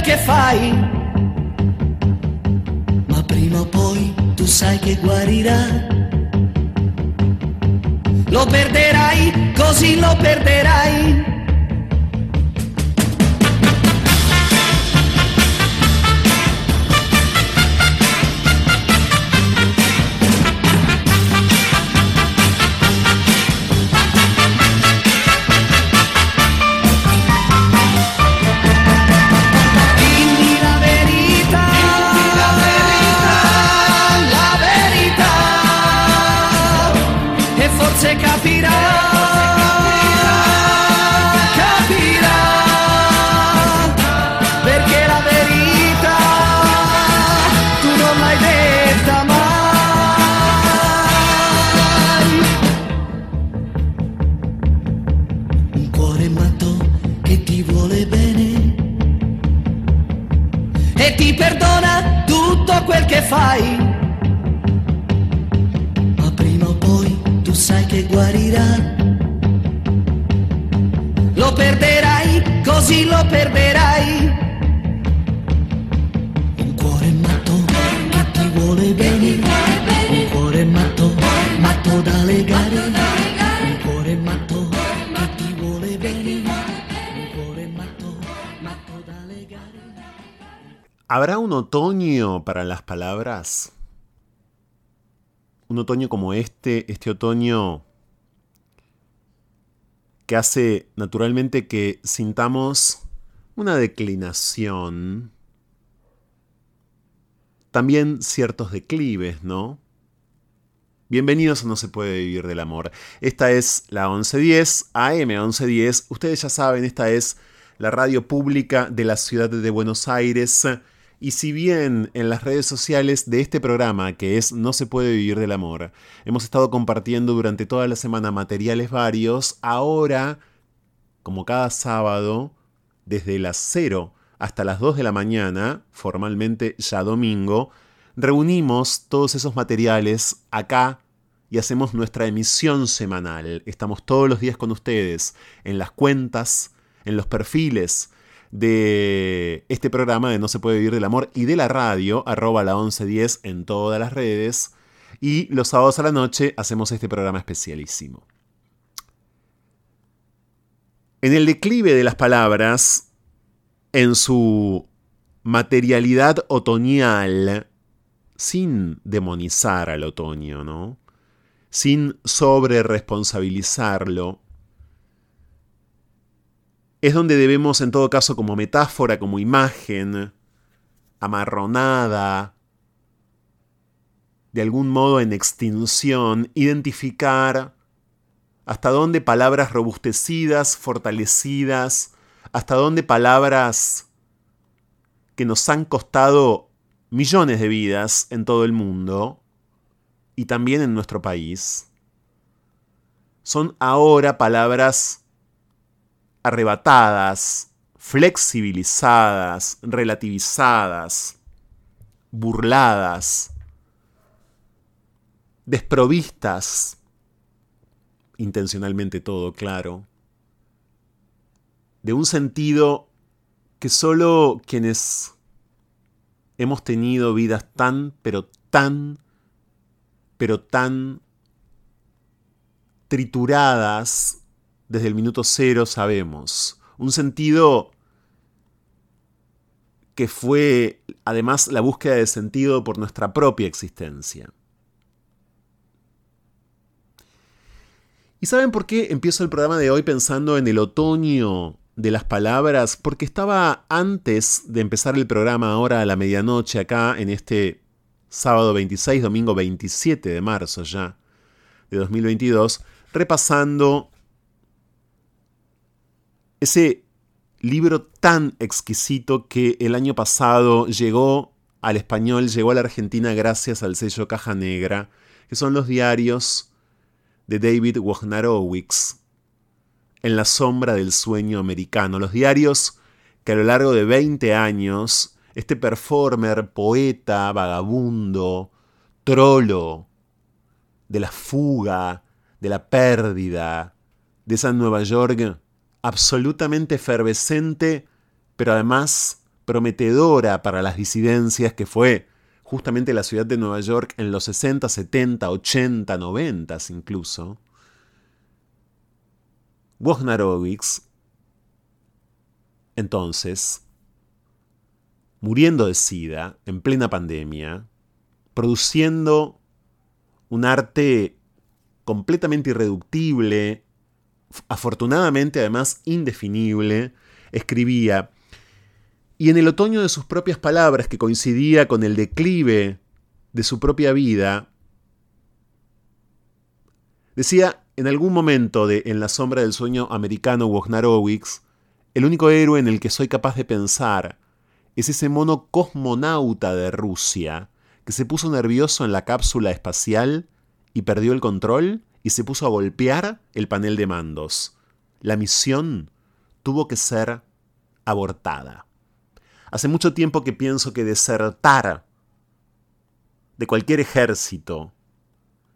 Quel che fai. Ma prima o poi tu sai che guarirà. Lo perderai, così lo perderai. Para las palabras? Un otoño como este, este otoño que hace naturalmente que sintamos una declinación, también ciertos declives, ¿no? Bienvenidos a No se puede vivir del amor. Esta es la 1110, AM 1110. Ustedes ya saben, esta es la radio pública de la ciudad de Buenos Aires y si bien en las redes sociales de este programa, que es No se puede vivir del amor, hemos estado compartiendo durante toda la semana materiales varios, ahora, como cada sábado, desde las 0 hasta las 2 de la mañana, formalmente ya domingo, reunimos todos esos materiales acá y hacemos nuestra emisión semanal. Estamos todos los días con ustedes, en las cuentas, en los perfiles, de este programa de No se puede vivir del amor y de la radio, arroba la 1110 en todas las redes. Y los sábados a la noche hacemos este programa especialísimo. En el declive de las palabras, en su materialidad otoñal, sin demonizar al otoño, ¿no? Sin sobre responsabilizarlo, es donde debemos, en todo caso, como metáfora, como imagen, amarronada, de algún modo en extinción, identificar hasta dónde palabras robustecidas, fortalecidas, hasta dónde palabras que nos han costado millones de vidas en todo el mundo y también en nuestro país, son ahora palabras arrebatadas, flexibilizadas, relativizadas, burladas, desprovistas, intencionalmente todo, claro, de un sentido que solo quienes hemos tenido vidas tan, pero tan, pero tan trituradas desde el minuto cero, sabemos. Un sentido que fue además la búsqueda de sentido por nuestra propia existencia. ¿Y saben por qué empiezo el programa de hoy pensando en el otoño de las palabras? Porque estaba antes de empezar el programa ahora a la medianoche acá en este sábado 26, domingo 27 de marzo ya de 2022, repasando ese libro tan exquisito que el año pasado llegó al español, llegó a la Argentina gracias al sello Caja Negra, que son los diarios de David Wojnarowicz, En la sombra del sueño americano, los diarios que a lo largo de 20 años este performer, poeta, vagabundo, trolo, de la fuga, de la pérdida, de esa Nueva York absolutamente efervescente, pero además prometedora para las disidencias que fue justamente la ciudad de Nueva York en los 60, 70, 80, 90 incluso, Wojnarowicz, entonces, muriendo de sida en plena pandemia, produciendo un arte completamente irreductible, afortunadamente además indefinible, escribía, y en el otoño de sus propias palabras, que coincidía con el declive de su propia vida, decía en algún momento de En la sombra del sueño americano Wojnarowicz, el único héroe en el que soy capaz de pensar es ese mono cosmonauta de Rusia que se puso nervioso en la cápsula espacial y perdió el control y se puso a golpear el panel de mandos. La misión tuvo que ser abortada. Hace mucho tiempo que pienso que desertar de cualquier ejército,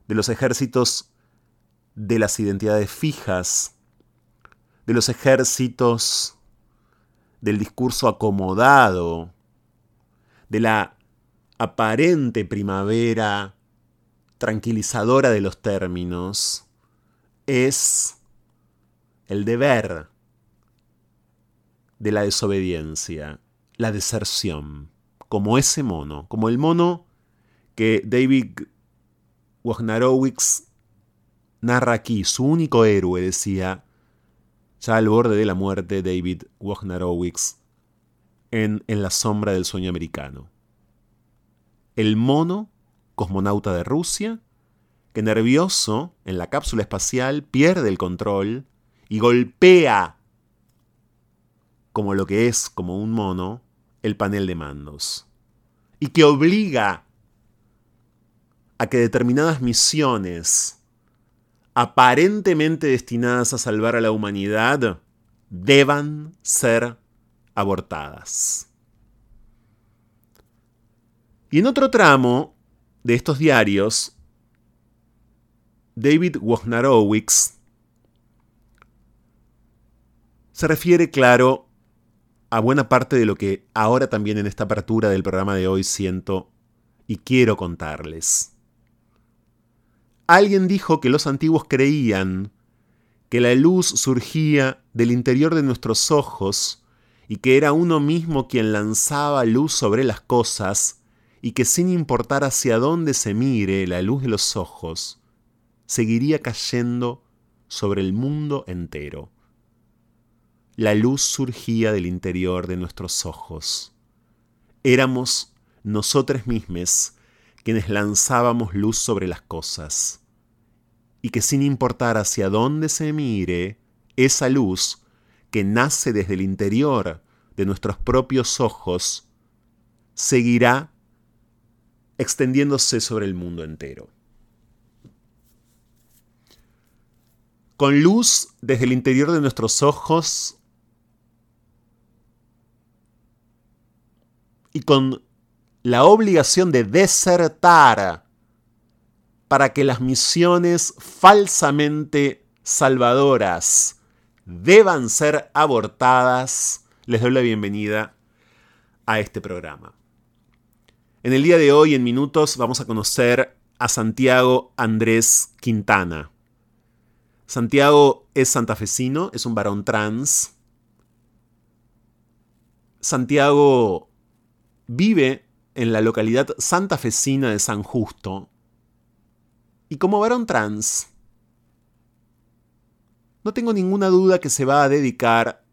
de los ejércitos de las identidades fijas, de los ejércitos del discurso acomodado, de la aparente primavera tranquilizadora de los términos, es el deber de la desobediencia la deserción, como ese mono, como el mono que David Wojnarowicz narra aquí, su único héroe, decía, ya al borde de la muerte, David Wojnarowicz, en En la sombra del sueño americano. El mono, cosmonauta de Rusia, que nervioso en la cápsula espacial pierde el control y golpea como lo que es como un mono el panel de mandos y que obliga a que determinadas misiones aparentemente destinadas a salvar a la humanidad deban ser abortadas. Y en otro tramo de estos diarios, David Wojnarowicz se refiere, claro, a buena parte de lo que ahora también en esta apertura del programa de hoy siento y quiero contarles. Alguien dijo que los antiguos creían que la luz surgía del interior de nuestros ojos y que era uno mismo quien lanzaba luz sobre las cosas y que sin importar hacia dónde se mire la luz de los ojos, seguiría cayendo sobre el mundo entero. La luz surgía del interior de nuestros ojos. Éramos nosotros mismos quienes lanzábamos luz sobre las cosas, y que sin importar hacia dónde se mire, esa luz que nace desde el interior de nuestros propios ojos, seguirá extendiéndose sobre el mundo entero. Con luz desde el interior de nuestros ojos y con la obligación de desertar para que las misiones falsamente salvadoras deban ser abortadas, les doy la bienvenida a este programa. En el día de hoy, en minutos, vamos a conocer a Santiago Andrés Quintana. Santiago es santafesino, es un varón trans. Santiago vive en la localidad santafesina de San Justo. Y como varón trans, no tengo ninguna duda que se va a dedicar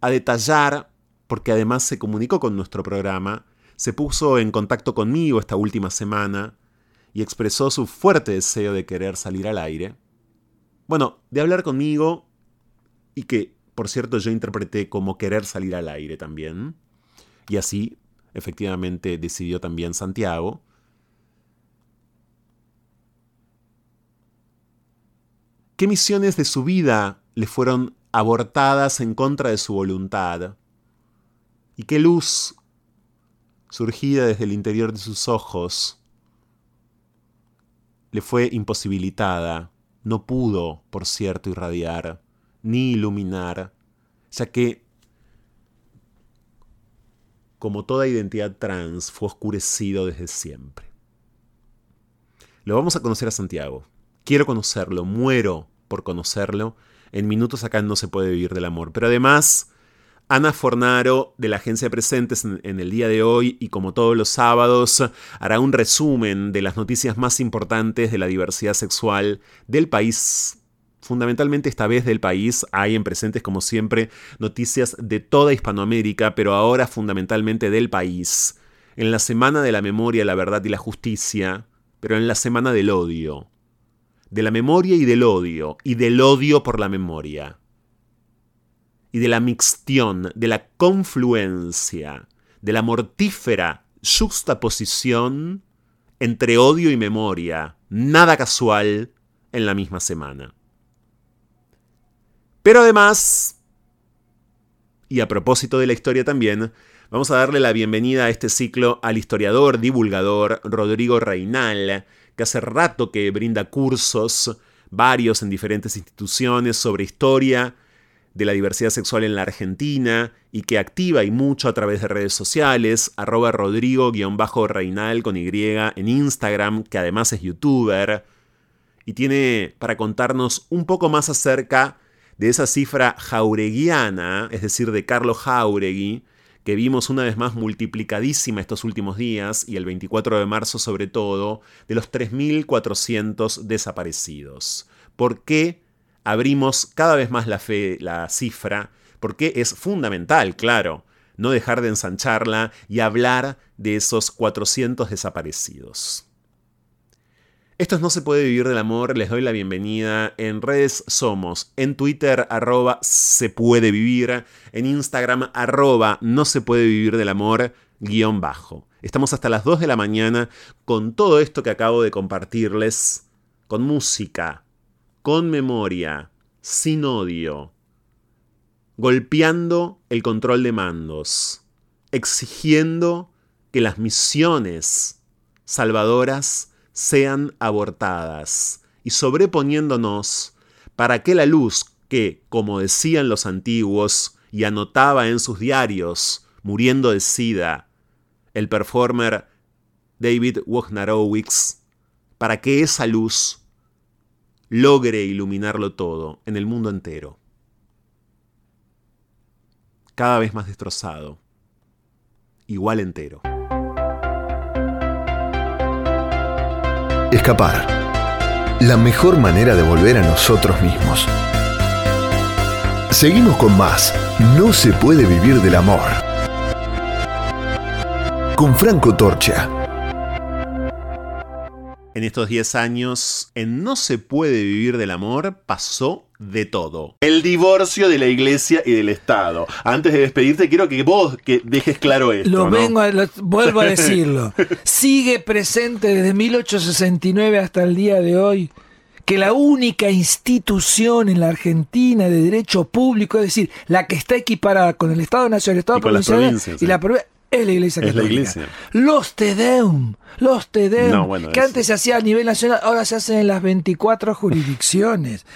a detallar, porque además se comunicó con nuestro programa, se puso en contacto conmigo esta última semana y expresó su fuerte deseo de querer salir al aire. Bueno, de hablar conmigo y que, por cierto, yo interpreté como querer salir al aire también. Y así efectivamente decidió también Santiago. ¿Qué misiones de su vida le fueron abortadas en contra de su voluntad? ¿Y qué luz surgida desde el interior de sus ojos le fue imposibilitada? No pudo, por cierto, irradiar ni iluminar, ya que como toda identidad trans, fue oscurecido desde siempre. Lo vamos a conocer a Santiago. Quiero conocerlo, muero por conocerlo. En minutos acá no se puede vivir del amor. Pero además, Ana Fornaro de la agencia Presentes en, en, el día de hoy y como todos los sábados hará un resumen de las noticias más importantes de la diversidad sexual del país fundamentalmente esta vez del país, hay en presentes como siempre noticias de toda Hispanoamérica, pero ahora fundamentalmente del país. En la semana de la memoria, la verdad y la justicia, pero en la semana del odio. De la memoria y del odio, y del odio por la memoria. Y de la mixtión, de la confluencia, de la mortífera juxtaposición entre odio y memoria, nada casual, en la misma semana. Pero además, y a propósito de la historia también, vamos a darle la bienvenida a este ciclo al historiador, divulgador Rodrigo Reinal, que hace rato que brinda cursos, varios en diferentes instituciones, sobre historia de la diversidad sexual en la Argentina y que activa y mucho a través de redes sociales, arroba Rodrigo-Reinal con Y en Instagram, que además es youtuber, y tiene para contarnos un poco más acerca de esa cifra jaureguiana, es decir, de Carlos Jauregui, que vimos una vez más multiplicadísima estos últimos días, y el 24 de marzo sobre todo, de los 3.400 desaparecidos. ¿Por qué abrimos cada vez más la, fe, la cifra? Porque es fundamental, claro, no dejar de ensancharla y hablar de esos 400 desaparecidos. Esto es No se puede vivir del amor, les doy la bienvenida. En redes somos, en Twitter arroba se puede vivir, en Instagram arroba no se puede vivir del amor guion bajo. Estamos hasta las 2 de la mañana con todo esto que acabo de compartirles, con música, con memoria, sin odio, golpeando el control de mandos, exigiendo que las misiones salvadoras sean abortadas y sobreponiéndonos para que la luz que, como decían los antiguos, y anotaba en sus diarios, muriendo de sida, el performer David Wojnarowicz, para que esa luz logre iluminarlo todo en el mundo entero. Cada vez más destrozado, igual entero. Escapar. La mejor manera de volver a nosotros mismos. Seguimos con más. No se puede vivir del amor. Con Franco Torcha. En estos 10 años, en No se puede vivir del amor, pasó de todo. El divorcio de la iglesia y del Estado. Antes de despedirte, quiero que vos que dejes claro esto. Lo ¿no? vengo a- lo- vuelvo a decirlo. Sigue presente desde 1869 hasta el día de hoy que la única institución en la Argentina de derecho público, es decir, la que está equiparada con el Estado Nacional, el Estado Y con las provincial provincias, y la provi- es la Iglesia Es la Católica. Iglesia. Los Tedeum, los Tedeum, No, bueno, que eso- antes se hacía a nivel nacional, ahora se hacen en las 24 jurisdicciones.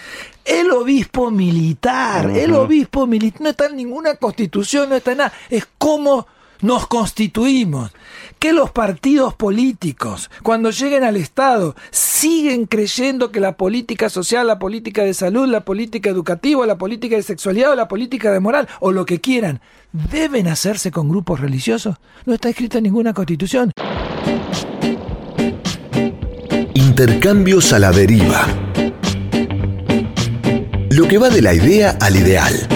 El obispo militar, el obispo militar, no está en ninguna constitución, no está en nada. Es cómo nos constituimos. Que los partidos políticos, cuando lleguen al Estado, siguen creyendo que la política social, la política de salud, la política educativa, la política de sexualidad o la política de moral o lo que quieran, deben hacerse con grupos religiosos. No está escrito en ninguna constitución. Intercambios a la deriva. Lo que va de la idea al ideal.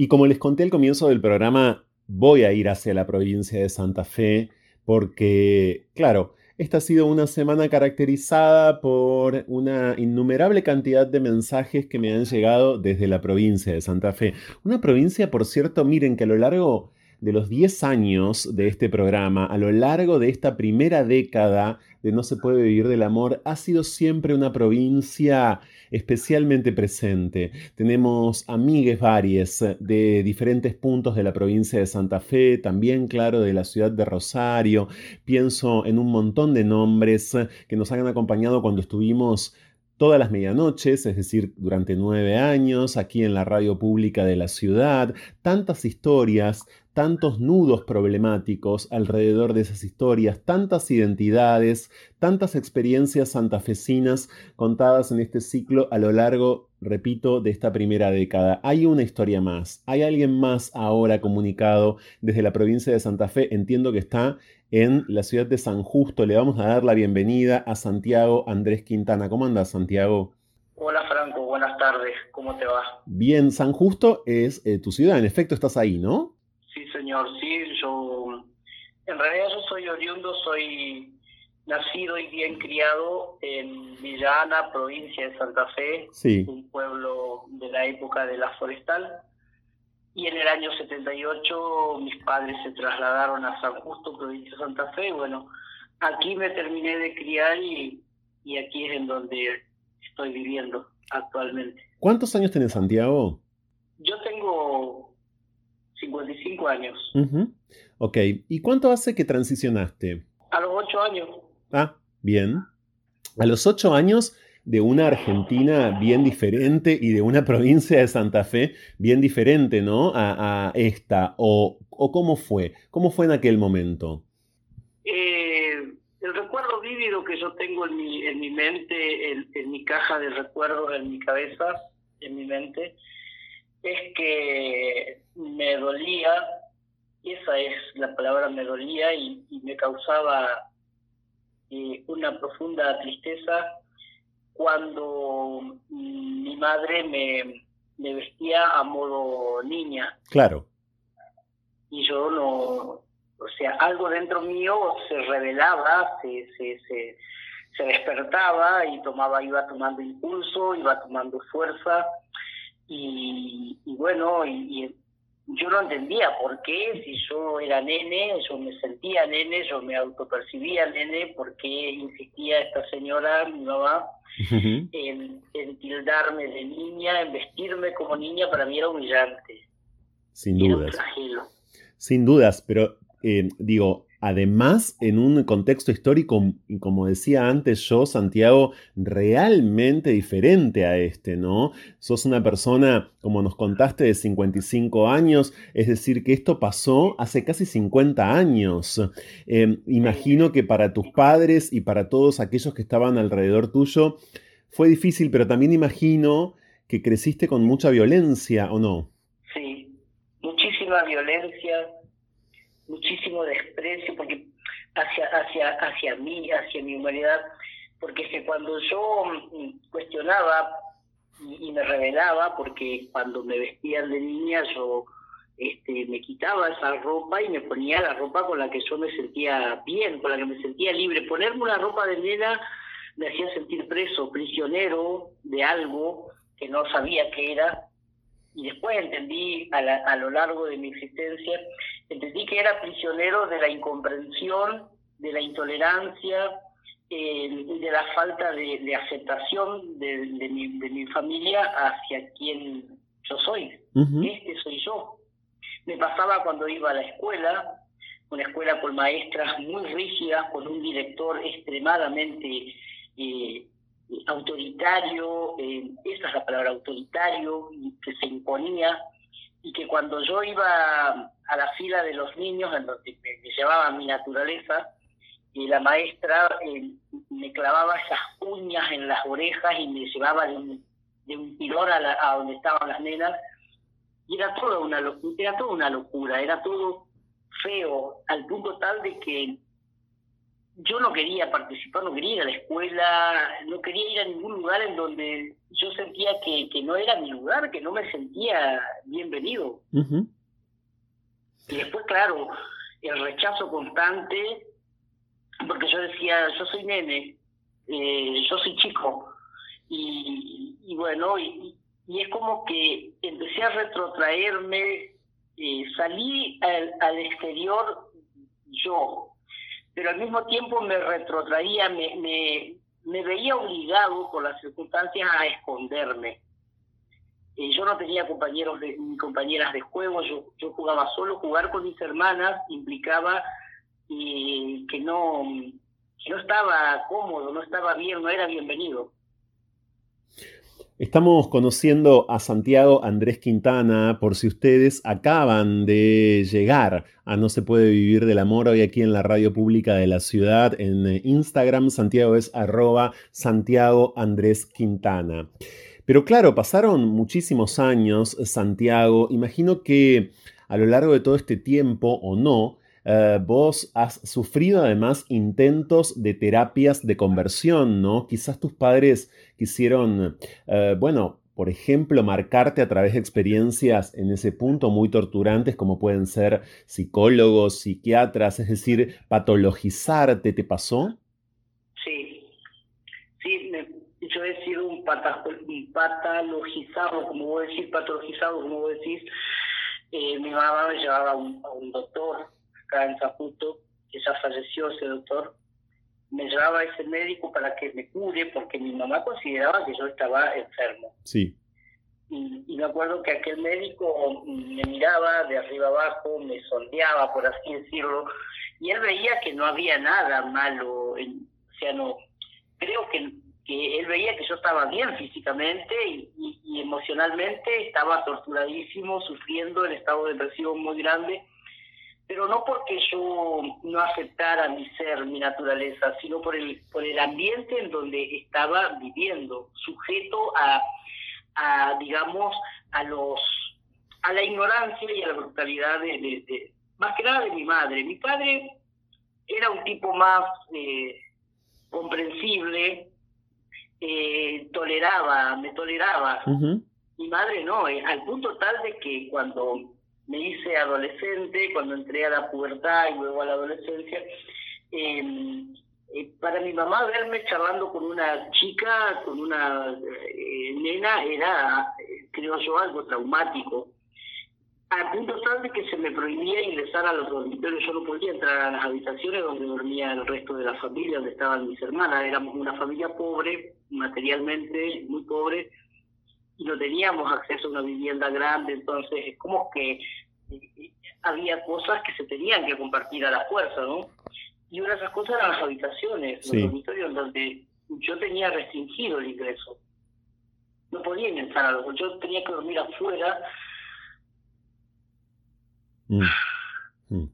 Y como les conté al comienzo del programa, voy a ir hacia la provincia de Santa Fe porque, claro, esta ha sido una semana caracterizada por una innumerable cantidad de mensajes que me han llegado desde la provincia de Santa Fe. Una provincia, por cierto, miren que a lo largo de los 10 años de este programa, a lo largo de esta primera década de No se puede vivir del amor, ha sido siempre una provincia especialmente presente. Tenemos amigues varias de diferentes puntos de la provincia de Santa Fe, también, claro, de la ciudad de Rosario. Pienso en un montón de nombres que nos han acompañado cuando estuvimos todas las medianoches, es decir, durante nueve años, aquí en la radio pública de la ciudad, tantas historias, tantos nudos problemáticos alrededor de esas historias, tantas identidades, tantas experiencias santafesinas contadas en este ciclo a lo largo, repito, de esta primera década. Hay una historia más, hay alguien más ahora comunicado desde la provincia de Santa Fe, entiendo que está en la ciudad de San Justo. Le vamos a dar la bienvenida a Santiago Andrés Quintana. ¿Cómo andas, Santiago? Hola Franco, buenas tardes, ¿cómo te va? Bien, San Justo es eh, tu ciudad, en efecto estás ahí, ¿no? Señor, sí, yo en realidad yo soy oriundo, soy nacido y bien criado en Villa Ana, provincia de Santa Fe, Sí. un pueblo de la época de la forestal. Y en el año 78 mis padres se trasladaron a San Justo, provincia de Santa Fe. y Bueno, aquí me terminé de criar y, y aquí es en donde estoy viviendo actualmente. ¿Cuántos años tenés, Santiago? Yo tengo 55 años. Ujú. Ok, ¿y cuánto hace que transicionaste? A los 8 años. Ah, bien. A los ocho años de una Argentina bien diferente y de una provincia de Santa Fe bien diferente, ¿no? A, a esta. O, ¿O cómo fue? ¿Cómo fue en aquel momento? Eh, el recuerdo vívido que yo tengo en mi, en mi mente, en, en mi caja de recuerdos, en mi cabeza, en mi mente, es que me dolía, esa es la palabra, me dolía y, y me causaba eh, una profunda tristeza cuando mi madre me, me vestía a modo niña Claro. y yo no, o sea, algo dentro mío se revelaba, se, se, se, se despertaba y tomaba, iba tomando impulso, iba tomando fuerza y, y bueno, y, y yo no entendía por qué, si yo era nene, yo me sentía nene, yo me autopercibía nene, por qué insistía esta señora, mi mamá, en, en tildarme de niña, en vestirme como niña, para mí era humillante. Sin Era un dudas. Sin dudas, pero eh, digo, además en un contexto histórico, como decía antes yo, Santiago, realmente diferente a este, ¿no? Sos una persona, como nos contaste, de 55 años, es decir, que esto pasó hace casi 50 años. Eh, imagino que para tus padres y para todos aquellos que estaban alrededor tuyo fue difícil, pero también imagino que creciste con mucha violencia, ¿o no? Sí, muchísima violencia, muchísimo desprecio porque hacia hacia hacia mí, hacia mi humanidad, porque que cuando yo cuestionaba y, y me rebelaba, porque cuando me vestían de niña yo este, me quitaba esa ropa y me ponía la ropa con la que yo me sentía bien, con la que me sentía libre. Ponerme una ropa de nena me hacía sentir preso, prisionero de algo que no sabía qué era, y después entendí a, la- a lo largo de mi existencia, entendí que era prisionero de la incomprensión, de la intolerancia, eh, de la falta de, de aceptación de, de mi, de mi familia hacia quien yo soy. Este soy yo. Me pasaba cuando iba a la escuela, una escuela con maestras muy rígidas, con un director extremadamente eh, autoritario, eh, esa es la palabra autoritario, que se imponía, y que cuando yo iba a la fila de los niños, en donde me, me llevaba mi naturaleza, y la maestra eh, me clavaba esas uñas en las orejas y me llevaba de un, de un tirón a, la- a donde estaban las nenas, y era toda una era toda una locura, era todo feo, al punto tal de que yo no quería participar, no quería ir a la escuela, no quería ir a ningún lugar en donde yo sentía que, que no era mi lugar, que no me sentía bienvenido. Y después, claro, el rechazo constante, porque yo decía, yo soy nene, eh, yo soy chico, y, y bueno, y, y es como que empecé a retrotraerme, eh, salí al, al exterior yo, pero al mismo tiempo me retrotraía, me, me, me veía obligado por las circunstancias a esconderme. Eh, yo no tenía compañeros de, ni compañeras de juego, yo, yo jugaba solo, jugar con mis hermanas implicaba eh, que no que no estaba cómodo, no estaba bien, no era bienvenido. Estamos conociendo a Santiago Andrés Quintana, por si ustedes acaban de llegar a No se puede vivir del amor hoy aquí en la radio pública de la ciudad, en eh, Instagram, Santiago es arroba Santiago Andrés Quintana. Pero claro, pasaron muchísimos años, Santiago, imagino que a lo largo de todo este tiempo o no, eh, vos has sufrido además intentos de terapias de conversión, ¿no? Quizás tus padres quisieron, eh, bueno, por ejemplo, marcarte a través de experiencias en ese punto muy torturantes como pueden ser psicólogos, psiquiatras, es decir, patologizarte, ¿te pasó? Sí, sí, yo he sido un, pata- un patologizado, como vos decís, patologizado, como vos decís. Eh, mi mamá me llevaba a un doctor acá en Zaputo, que ya falleció ese doctor. Me llevaba a ese médico para que me cure, porque mi mamá consideraba que yo estaba enfermo. Sí. Y, y me acuerdo que aquel médico me miraba de arriba abajo, me sondeaba, por así decirlo, y él veía que no había nada malo, en- o sea, no, creo que, que él veía que yo estaba bien físicamente y, y- y emocionalmente, estaba torturadísimo, sufriendo en estado depresivo muy grande, pero no porque yo no aceptara mi ser, mi naturaleza, sino por el, por el ambiente en donde estaba viviendo, sujeto a, a digamos, a los a la ignorancia y a la brutalidad de, de- de- más que nada de mi madre. Mi padre era un tipo más eh, comprensible, eh, toleraba, me toleraba. Mi madre no, eh, al punto tal de que cuando me hice adolescente, cuando entré a la pubertad y luego a la adolescencia, eh, eh, para mi mamá verme charlando con una chica, con una eh, nena, era, eh, creo yo, algo traumático. A punto tal de que se me prohibía ingresar a los dormitorios, yo no podía entrar a las habitaciones donde dormía el resto de la familia, donde estaban mis hermanas. Éramos una familia pobre, materialmente muy pobre, y no teníamos acceso a una vivienda grande, entonces es como que había cosas que se tenían que compartir a la fuerza, ¿no? Y una de esas cosas eran las habitaciones, Sí. los dormitorios donde yo tenía restringido el ingreso. No podía ingresar a los, yo tenía que dormir afuera Mm. Mm.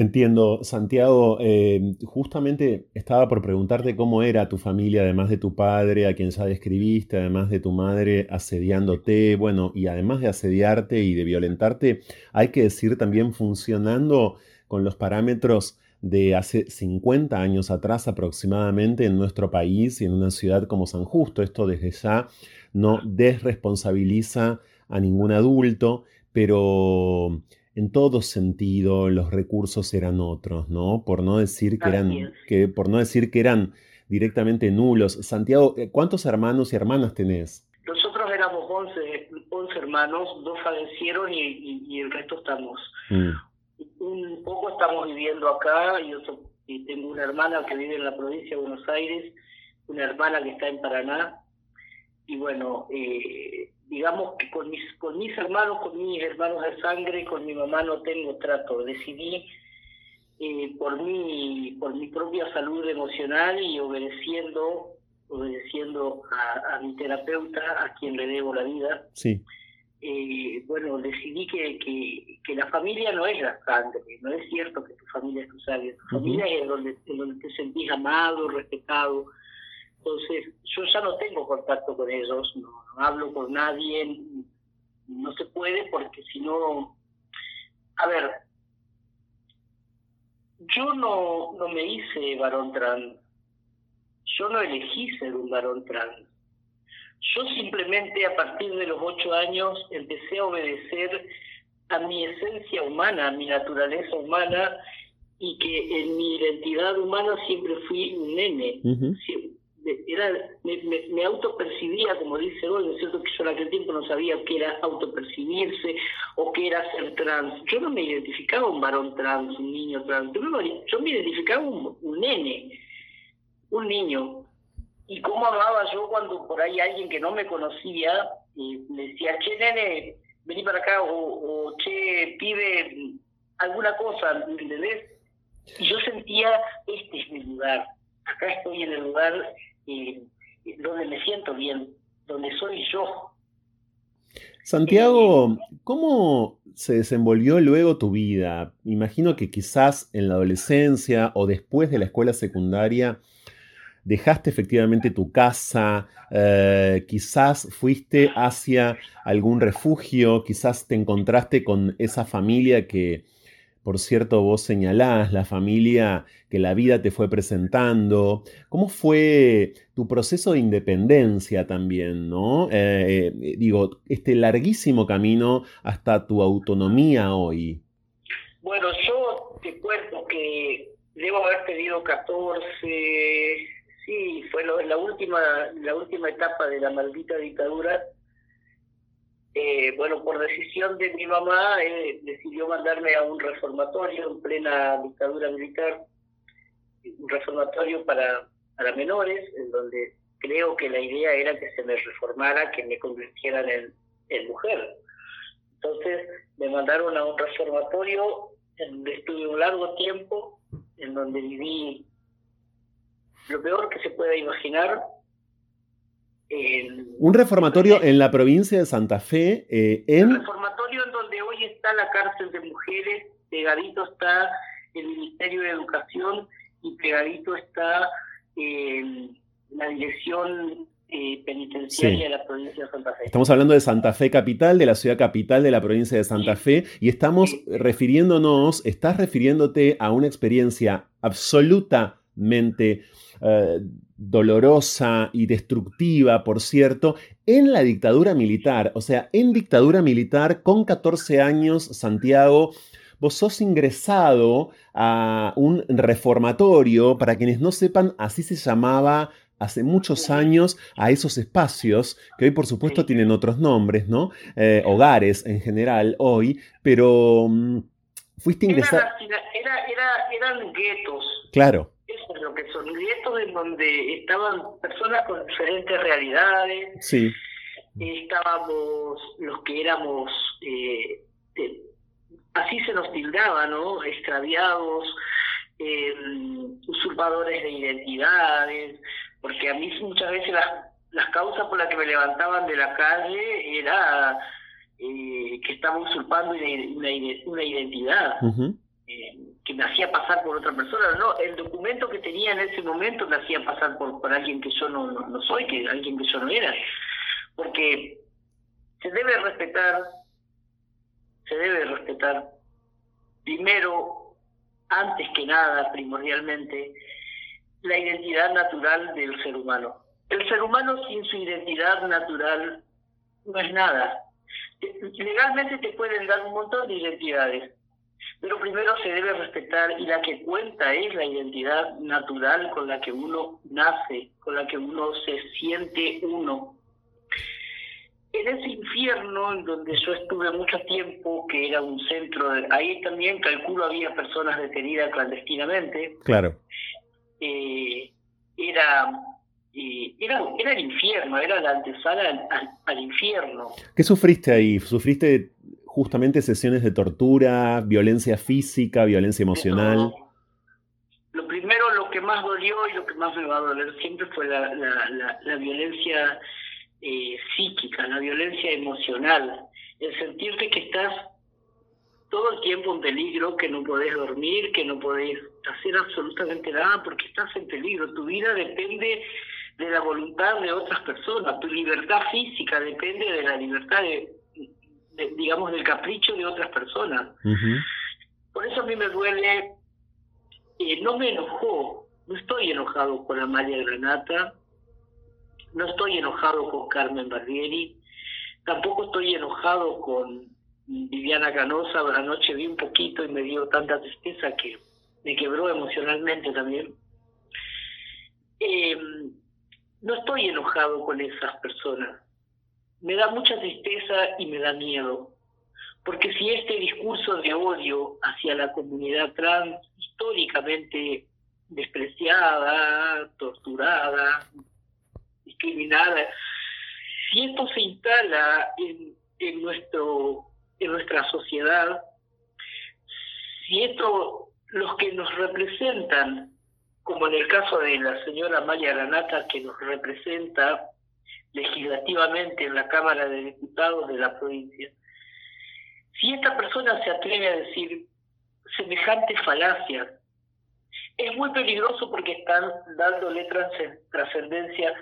Entiendo, Santiago, eh, justamente estaba por preguntarte cómo era tu familia, además de tu padre, a quien ya describiste, además de tu madre asediándote, bueno, y además de asediarte y de violentarte, hay que decir también funcionando con los parámetros de hace 50 años atrás aproximadamente en nuestro país y en una ciudad como San Justo. Esto desde ya no desresponsabiliza a ningún adulto, pero en todo sentido los recursos eran otros, ¿no? Por no decir que eran, que, por no decir que eran directamente nulos. Santiago, eh, ¿cuántos hermanos y hermanas tenés? Nosotros éramos 11, 11 hermanos, dos fallecieron y, y- y el resto estamos. Mm, Un poco estamos viviendo acá y tengo una hermana que vive en la provincia de Buenos Aires, una hermana que está en Paraná. Y bueno, eh, digamos que con mis, con mis hermanos, con mis hermanos de sangre, con mi mamá no tengo trato. Decidí eh, por mi por mi propia salud emocional y obedeciendo obedeciendo a, a mi terapeuta a quien le debo la vida sí, eh, bueno decidí que, que, que la familia no es la sangre. No es cierto que tu familia es tu sangre. Tu familia es donde en donde te sentís amado respetado entonces yo ya no tengo contacto con ellos no, no hablo con nadie no se puede porque si no a ver yo no, no me hice varón trans. Yo no elegí ser un varón trans. Yo simplemente a partir de los ocho años empecé a obedecer a mi esencia humana, a mi naturaleza humana, y que en mi identidad humana siempre fui un nene. de- era, me, me, me autopercibía, como dice hoy, ¿no es cierto? Que yo en aquel tiempo no sabía qué era autopercibirse o qué era ser trans. Yo no me identificaba un varón trans, un niño trans. Yo me, identificaba un, un nene, un niño. Y cómo amaba yo cuando por ahí alguien que no me conocía y me decía, che, nene, vení para acá, o, che, pibe, alguna cosa, ¿me entendés? Y yo sentía, este es mi lugar, acá estoy en el lugar eh, donde me siento bien, donde soy yo. Santiago, ¿cómo se desenvolvió luego tu vida? Imagino que quizás en la adolescencia o después de la escuela secundaria dejaste efectivamente tu casa, eh, quizás fuiste hacia algún refugio, quizás te encontraste con esa familia que, por cierto, vos señalás, la familia que la vida te fue presentando. ¿Cómo fue tu proceso de independencia también, no? Eh, eh, digo, este larguísimo camino hasta tu autonomía hoy. Bueno, yo te cuento que debo haber tenido 14, sí, fue la última la última etapa de la maldita dictadura. Eh, bueno, por decisión de mi mamá, eh, decidió mandarme a un reformatorio en plena dictadura militar, un reformatorio para, para menores, en donde creo que la idea era que se me reformara, que me convirtieran en, en mujer. Entonces me mandaron a un reformatorio en donde estuve un largo tiempo, en donde viví lo peor que se pueda imaginar. En Un reformatorio en la provincia de Santa Fe, eh, en... reformatorio en donde hoy está la cárcel de mujeres, pegadito está el Ministerio de Educación y pegadito está eh, la Dirección eh, Penitenciaria Sí. de la provincia de Santa Fe. Estamos hablando de Santa Fe capital, de la ciudad capital de la provincia de Santa Fe, y estamos refiriéndonos, estás refiriéndote a una experiencia absolutamente eh, dolorosa y destructiva, por cierto, en la dictadura militar. O sea, en dictadura militar, con 14 años, Santiago, vos sos ingresado a un reformatorio, para quienes no sepan, así se llamaba hace muchos años a esos espacios, que hoy por supuesto tienen otros nombres, ¿no? Eh, hogares en general hoy, pero mm, fuiste ingresado... hacina- era, era, eran guetos, Claro, es lo que son, guetos en donde estaban personas con diferentes realidades, sí. estábamos los que éramos, eh, eh, así se nos tildaba, ¿no? Extraviados, eh, usurpadores de identidades, porque a mí muchas veces las, las causas por las que me levantaban de la calle era eh, que estaba usurpando una, una, una identidad. Me hacía pasar por otra persona. No, el documento que tenía en ese momento me hacía pasar por, alguien que yo no, no soy, que alguien que yo no era. Porque se debe respetar, se debe respetar, primero, antes que nada, primordialmente, la identidad natural del ser humano. El ser humano sin su identidad natural no es nada. Legalmente te pueden dar un montón de identidades, pero primero se debe respetar y la que cuenta es la identidad natural con la que uno nace, con la que uno se siente uno. En ese infierno en donde yo estuve mucho tiempo, que era un centro, de, ahí también calculo había personas detenidas clandestinamente, claro. eh, era, eh, era, era el infierno, era la antesala al, al, al infierno. ¿Qué sufriste ahí? ¿Sufriste justamente sesiones de tortura, violencia física, violencia emocional? Lo primero, lo que más dolió y lo que más me va a doler siempre fue la, la, la, la violencia eh, psíquica, la violencia emocional, el sentirte que estás todo el tiempo en peligro, que no podés dormir, que no podés hacer absolutamente nada porque estás en peligro. Tu vida depende de la voluntad de otras personas, tu libertad física depende de la libertad de, de digamos, del capricho de otras personas. Por eso a mí me duele, eh, no me enojó, no estoy enojado con Amalia Granata, no estoy enojado con Carmen Barbieri, tampoco estoy enojado con Viviana Canosa, anoche vi un poquito y me dio tanta tristeza que me quebró emocionalmente también. Eh, no estoy enojado con esas personas, me da mucha tristeza y me da miedo, porque si este discurso de odio hacia la comunidad trans, históricamente despreciada, torturada, discriminada, si esto se instala en, en, nuestro, en nuestra sociedad, si esto, los que nos representan, como en el caso de la señora Maya Granata, que nos representa legislativamente en la Cámara de Diputados de la provincia, si esta persona se atreve a decir semejantes falacias, es muy peligroso porque están dándole trascendencia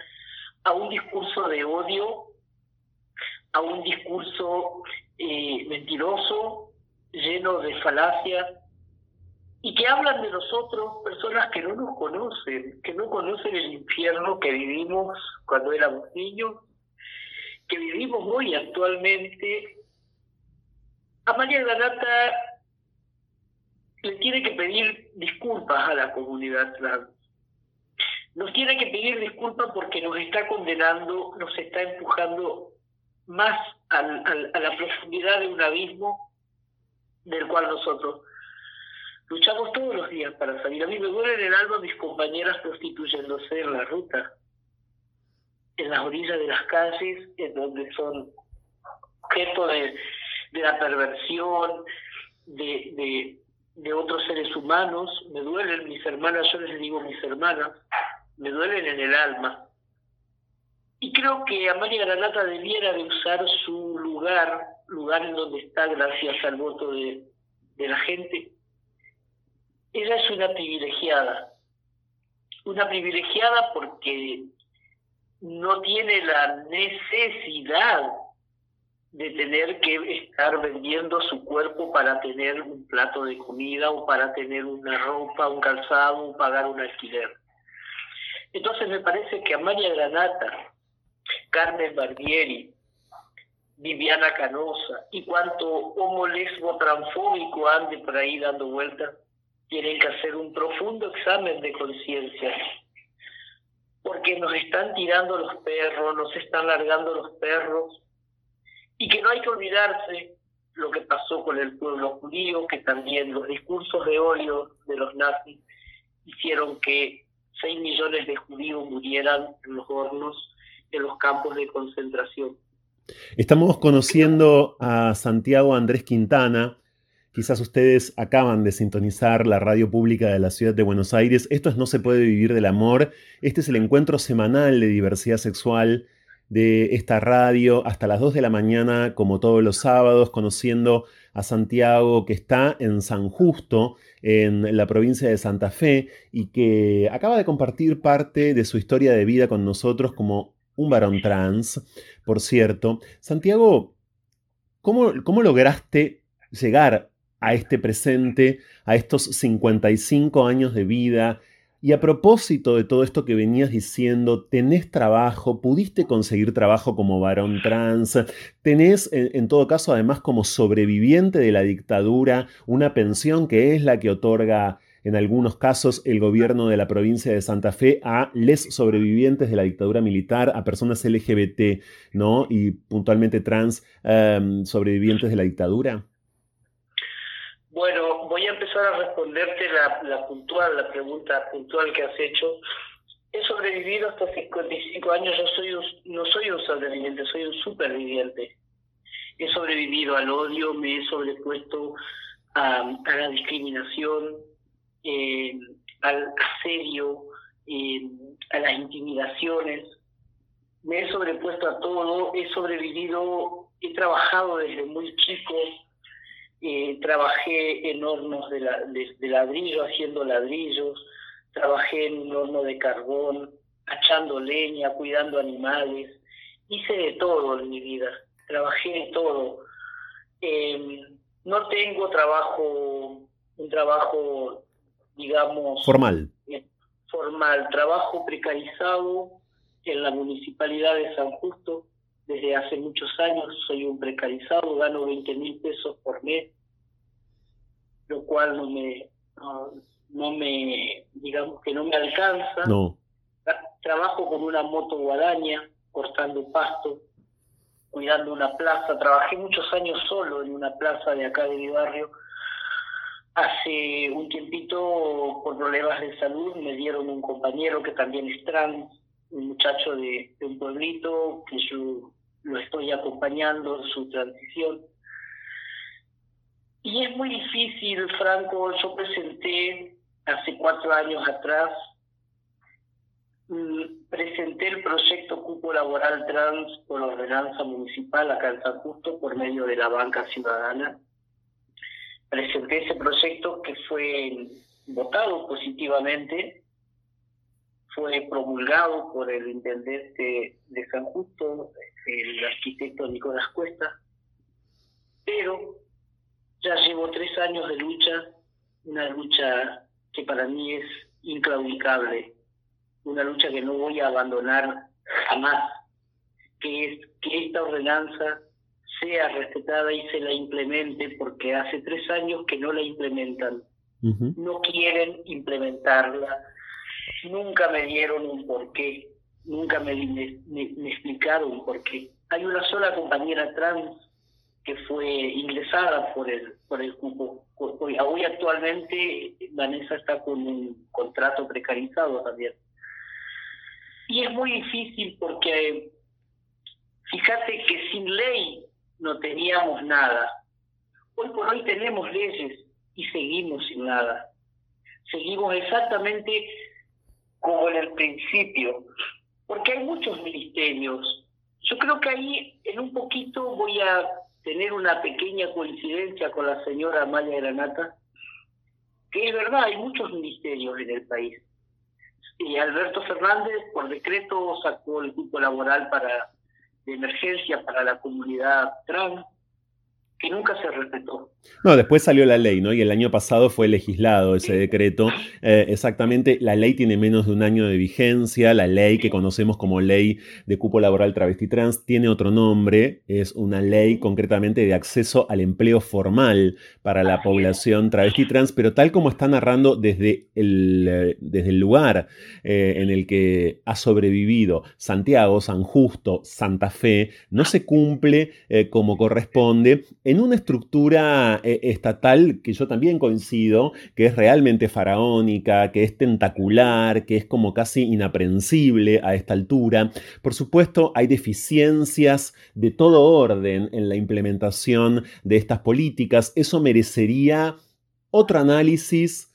a un discurso de odio, a un discurso eh, mentiroso, lleno de falacias, y que hablan de nosotros personas que no nos conocen, que no conocen el infierno que vivimos cuando éramos niños, que vivimos hoy actualmente. A María Granata le tiene que pedir disculpas a la comunidad trans. Nos tiene que pedir disculpas porque nos está condenando, nos está empujando más al, a la profundidad de un abismo del cual nosotros luchamos todos los días para salir. A mí me duele en el alma mis compañeras prostituyéndose en la ruta, en las orillas de las calles, en donde son objeto de, de la perversión, de, de, otros seres humanos. Me duelen mis hermanas, yo les digo mis hermanas, me duelen en el alma. Y creo que Amalia Granata debiera de usar su lugar, lugar en donde está gracias al voto de, de la gente. Ella es una privilegiada, una privilegiada porque no tiene la necesidad de tener que estar vendiendo su cuerpo para tener un plato de comida o para tener una ropa, un calzado o pagar un alquiler. Entonces me parece que Amalia Granata, Carmen Barbieri, Viviana Canosa y cuanto homo lesbo transfóbico ande por ahí dando vueltas, tienen que hacer un profundo examen de conciencia. Porque nos están tirando los perros, nos están largando los perros, y que no hay que olvidarse lo que pasó con el pueblo judío, que también los discursos de odio de los nazis hicieron que 6 millones de judíos murieran en los hornos de los campos de concentración. Estamos conociendo a Santiago Andrés Quintana. Quizás ustedes acaban de sintonizar la radio pública de la ciudad de Buenos Aires. Esto es No se puede vivir del amor. Este es el encuentro semanal de diversidad sexual de esta radio hasta las 2 de la mañana, como todos los sábados, conociendo a Santiago que está en San Justo, en la provincia de Santa Fe, y que acaba de compartir parte de su historia de vida con nosotros como un varón trans, por cierto. Santiago, ¿cómo, cómo lograste llegar a este presente, a estos 55 años de vida? Y a propósito de todo esto que venías diciendo, ¿tenés trabajo? ¿Pudiste conseguir trabajo como varón trans? ¿Tenés, en, todo caso, además como sobreviviente de la dictadura, una pensión que es la que otorga en algunos casos el gobierno de la provincia de Santa Fe a les sobrevivientes de la dictadura militar, a personas LGBT, ¿no? Y puntualmente trans um, sobrevivientes de la dictadura? Bueno, voy a empezar a responderte la, puntual, la pregunta puntual que has hecho. He sobrevivido hasta 55 años, yo soy un, no soy un sobreviviente, soy un superviviente. He sobrevivido al odio, me he sobrepuesto a, a la discriminación, eh, al asedio, eh, a las intimidaciones. Me he sobrepuesto a todo, he sobrevivido, he trabajado desde muy chico eh, trabajé en hornos de, la, de, de, ladrillo, haciendo ladrillos, trabajé en un horno de carbón, achando leña, cuidando animales, hice de todo en mi vida, trabajé en todo. Eh, no tengo trabajo, un trabajo, digamos... Formal. Eh, formal, trabajo precarizado en la municipalidad de San Justo, desde hace muchos años soy un precarizado, gano 20 mil pesos por mes, lo cual no me, no, no, me, digamos que no me alcanza. No. Trabajo con una moto guadaña, cortando pasto, cuidando una plaza. Trabajé muchos años solo en una plaza de acá de mi barrio. Hace un tiempito, por problemas de salud, me dieron un compañero que también es trans, un muchacho de, de un pueblito que yo lo estoy acompañando en su transición. Y es muy difícil, Franco, yo presenté hace cuatro años atrás, presenté el proyecto Cupo Laboral Trans por ordenanza municipal acá en San Justo por medio de la banca ciudadana. Presenté ese proyecto que fue votado positivamente fue promulgado por el intendente de San Justo, el arquitecto Nicolás Cuesta, pero ya llevo tres años de lucha, una lucha que para mí es inclaudicable, una lucha que no voy a abandonar jamás, que es que esta ordenanza sea respetada y se la implemente, porque hace tres años que no la implementan, uh -huh. no quieren implementarla, nunca me dieron un porqué, nunca me, me, explicaron por qué. Hay una sola compañera trans que fue ingresada por el, por el hoy actualmente Vanessa está con un contrato precarizado también. Y es muy difícil porque fíjate que sin ley no teníamos nada. Hoy por hoy tenemos leyes y seguimos sin nada. Seguimos exactamente como en el principio, porque hay muchos ministerios. Yo creo que ahí en un poquito voy a tener una pequeña coincidencia con la señora Maya Granata, que es verdad, hay muchos ministerios en el país. Y Alberto Fernández, por decreto, sacó el grupo laboral para de emergencia para la comunidad trans. Que nunca se respetó. No, después salió la ley, ¿no? Y el año pasado fue legislado ese decreto. Eh, exactamente, la ley tiene menos de un año de vigencia. La ley que conocemos como ley de cupo laboral travesti trans tiene otro nombre. Es una ley concretamente de acceso al empleo formal para la población travesti trans, pero tal como está narrando desde el, eh, desde el lugar eh, en el que ha sobrevivido Santiago, San Justo, Santa Fe, no se cumple como corresponde en una estructura eh, estatal que yo también coincido, que es realmente faraónica, que es tentacular, que es como casi inaprensible a esta altura. Por supuesto, hay deficiencias de todo orden en la implementación de estas políticas. Eso merecería otro análisis,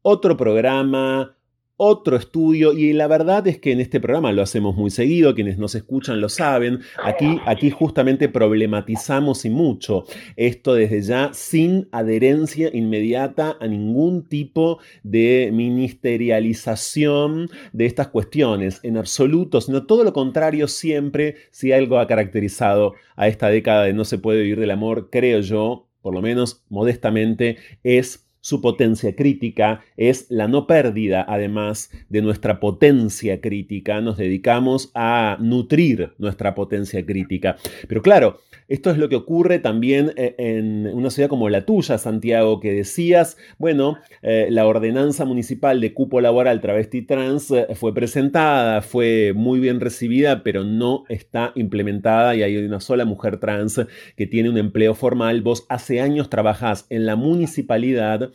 otro programa, otro estudio y la verdad es que en este programa lo hacemos muy seguido, quienes nos escuchan lo saben, aquí, aquí justamente problematizamos y mucho esto desde ya sin adherencia inmediata a ningún tipo de ministerialización de estas cuestiones, en absoluto, sino todo lo contrario siempre, si algo ha caracterizado a esta década de no se puede vivir del amor, creo yo, por lo menos modestamente, es su potencia crítica es la no pérdida, además de nuestra potencia crítica. Nos dedicamos a nutrir nuestra potencia crítica. Pero claro, esto es lo que ocurre también eh, en una ciudad como la tuya, Santiago, que decías, bueno, eh, la ordenanza municipal de cupo laboral travesti trans eh, fue presentada, fue muy bien recibida, pero no está implementada y hay una sola mujer trans que tiene un empleo formal. Vos hace años trabajás en la municipalidad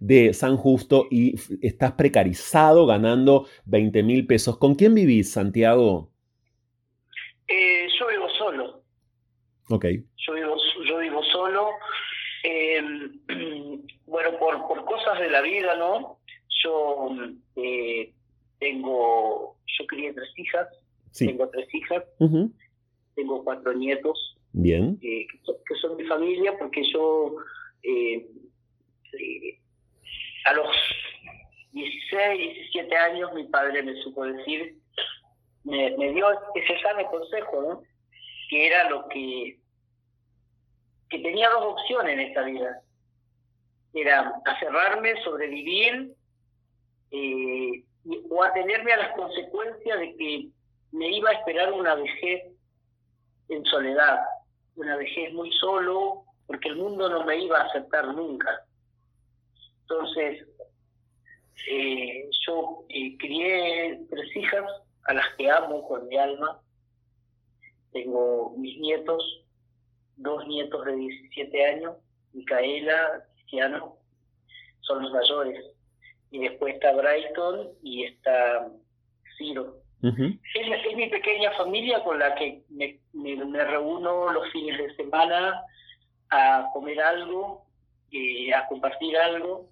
de San Justo y estás precarizado ganando 20 mil pesos. ¿Con quién vivís, Santiago? Eh, yo vivo solo. Ok. Yo vivo, yo vivo solo. Eh, bueno, por, por cosas de la vida, ¿no? Yo eh, tengo, yo crié tres hijas, Sí. tengo tres hijas, tengo cuatro nietos, Bien. eh, que, son, que son mi familia, porque yo eh, a los 16, 17 años mi padre me supo decir, me, me dio ese sano consejo, ¿no? que era lo que, que tenía dos opciones en esta vida. Era aferrarme, sobrevivir, eh, y- o atenerme a las consecuencias de que me iba a esperar una vejez en soledad, una vejez muy solo, porque el mundo no me iba a aceptar nunca. Entonces, eh, yo eh, crié tres hijas a las que amo con mi alma. Tengo mis nietos, dos nietos de 17 años, Micaela, Cristiano, son los mayores. Y después está Brighton y está Ciro. Es, es mi pequeña familia con la que me, me- me reúno los fines de semana a comer algo, eh, a compartir algo.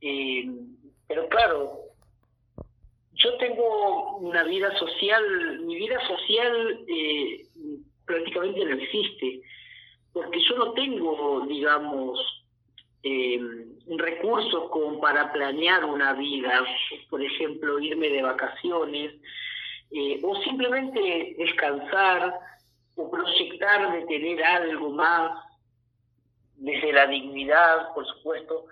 Eh, pero claro, yo tengo una vida social, mi vida social eh, prácticamente no existe, porque yo no tengo, digamos, eh, recursos como para planear una vida, por ejemplo, irme de vacaciones, o simplemente descansar, o proyectar de tener algo más, desde la dignidad, por supuesto.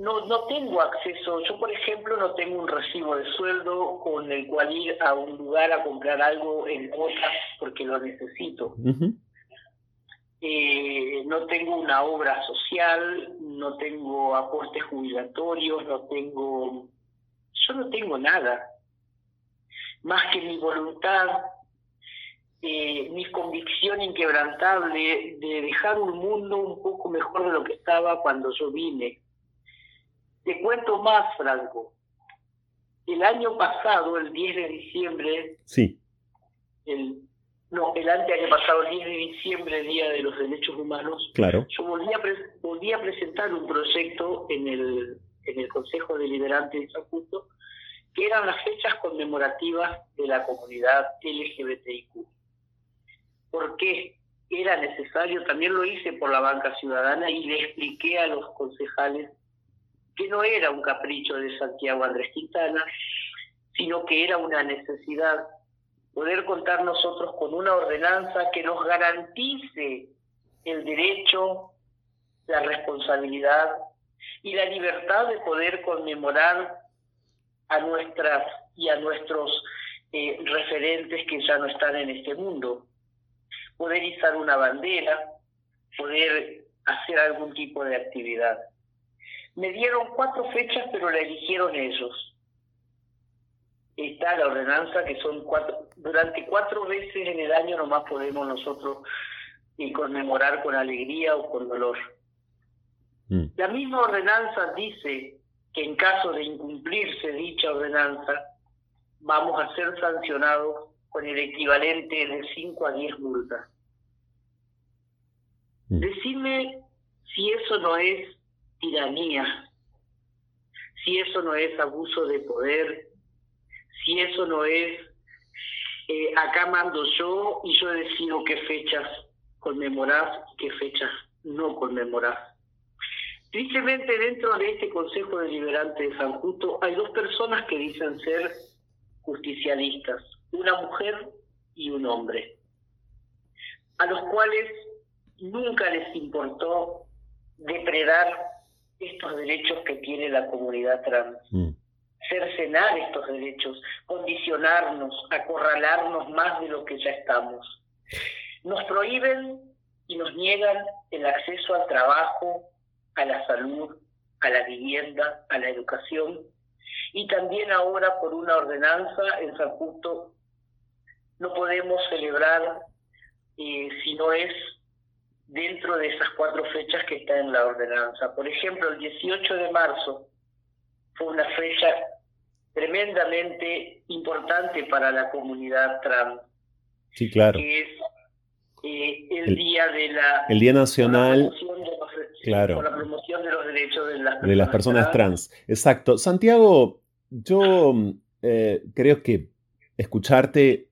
No, no tengo acceso, yo por ejemplo no tengo un recibo de sueldo con el cual ir a un lugar a comprar algo en cuotas porque lo necesito. Eh, no tengo una obra social, no tengo aportes jubilatorios, no tengo, yo no tengo nada, más que mi voluntad, eh, mi convicción inquebrantable de dejar un mundo un poco mejor de lo que estaba cuando yo vine. Te cuento más, Franco. El año pasado, el 10 de diciembre, Sí. el, no, el anteaño pasado, el 10 de diciembre, Día de los Derechos Humanos, Claro. yo volví a, pre- volví a presentar un proyecto en el, en el Consejo Deliberante de San Justo, que eran las fechas conmemorativas de la comunidad LGBTIQ. ¿Por qué? Era necesario, también lo hice por la banca ciudadana y le expliqué a los concejales que no era un capricho de Santiago Andrés Quintana, sino que era una necesidad poder contar nosotros con una ordenanza que nos garantice el derecho, la responsabilidad y la libertad de poder conmemorar a nuestras y a nuestros eh, referentes que ya no están en este mundo. Poder izar una bandera, poder hacer algún tipo de actividad. Me dieron cuatro fechas, pero la eligieron ellos. Está la ordenanza, que son cuatro, durante cuatro veces en el año nomás podemos nosotros eh, conmemorar con alegría o con dolor. Mm. La misma ordenanza dice que en caso de incumplirse dicha ordenanza, vamos a ser sancionados con el equivalente de 5 a 10 multas. Mm. Decime si eso no es tiranía, si eso no es abuso de poder, si eso no es eh, acá mando yo y yo decido qué fechas conmemorás y qué fechas no conmemorás. Tristemente dentro de este Consejo Deliberante de San Justo hay dos personas que dicen ser justicialistas, una mujer y un hombre, a los cuales nunca les importó depredar estos derechos que tiene la comunidad trans, Mm. cercenar estos derechos, condicionarnos, acorralarnos más de lo que ya estamos. Nos prohíben y nos niegan el acceso al trabajo, a la salud, a la vivienda, a la educación y también ahora por una ordenanza en San Justo no podemos celebrar eh, si no es dentro de esas cuatro fechas que está en la ordenanza. Por ejemplo, el 18 de marzo fue una fecha tremendamente importante para la comunidad trans, Sí, claro. que es eh, el, El- día de la El Día Nacional claro. por la promoción de los derechos de las de las personas trans. Exacto. Santiago, yo eh, creo que escucharte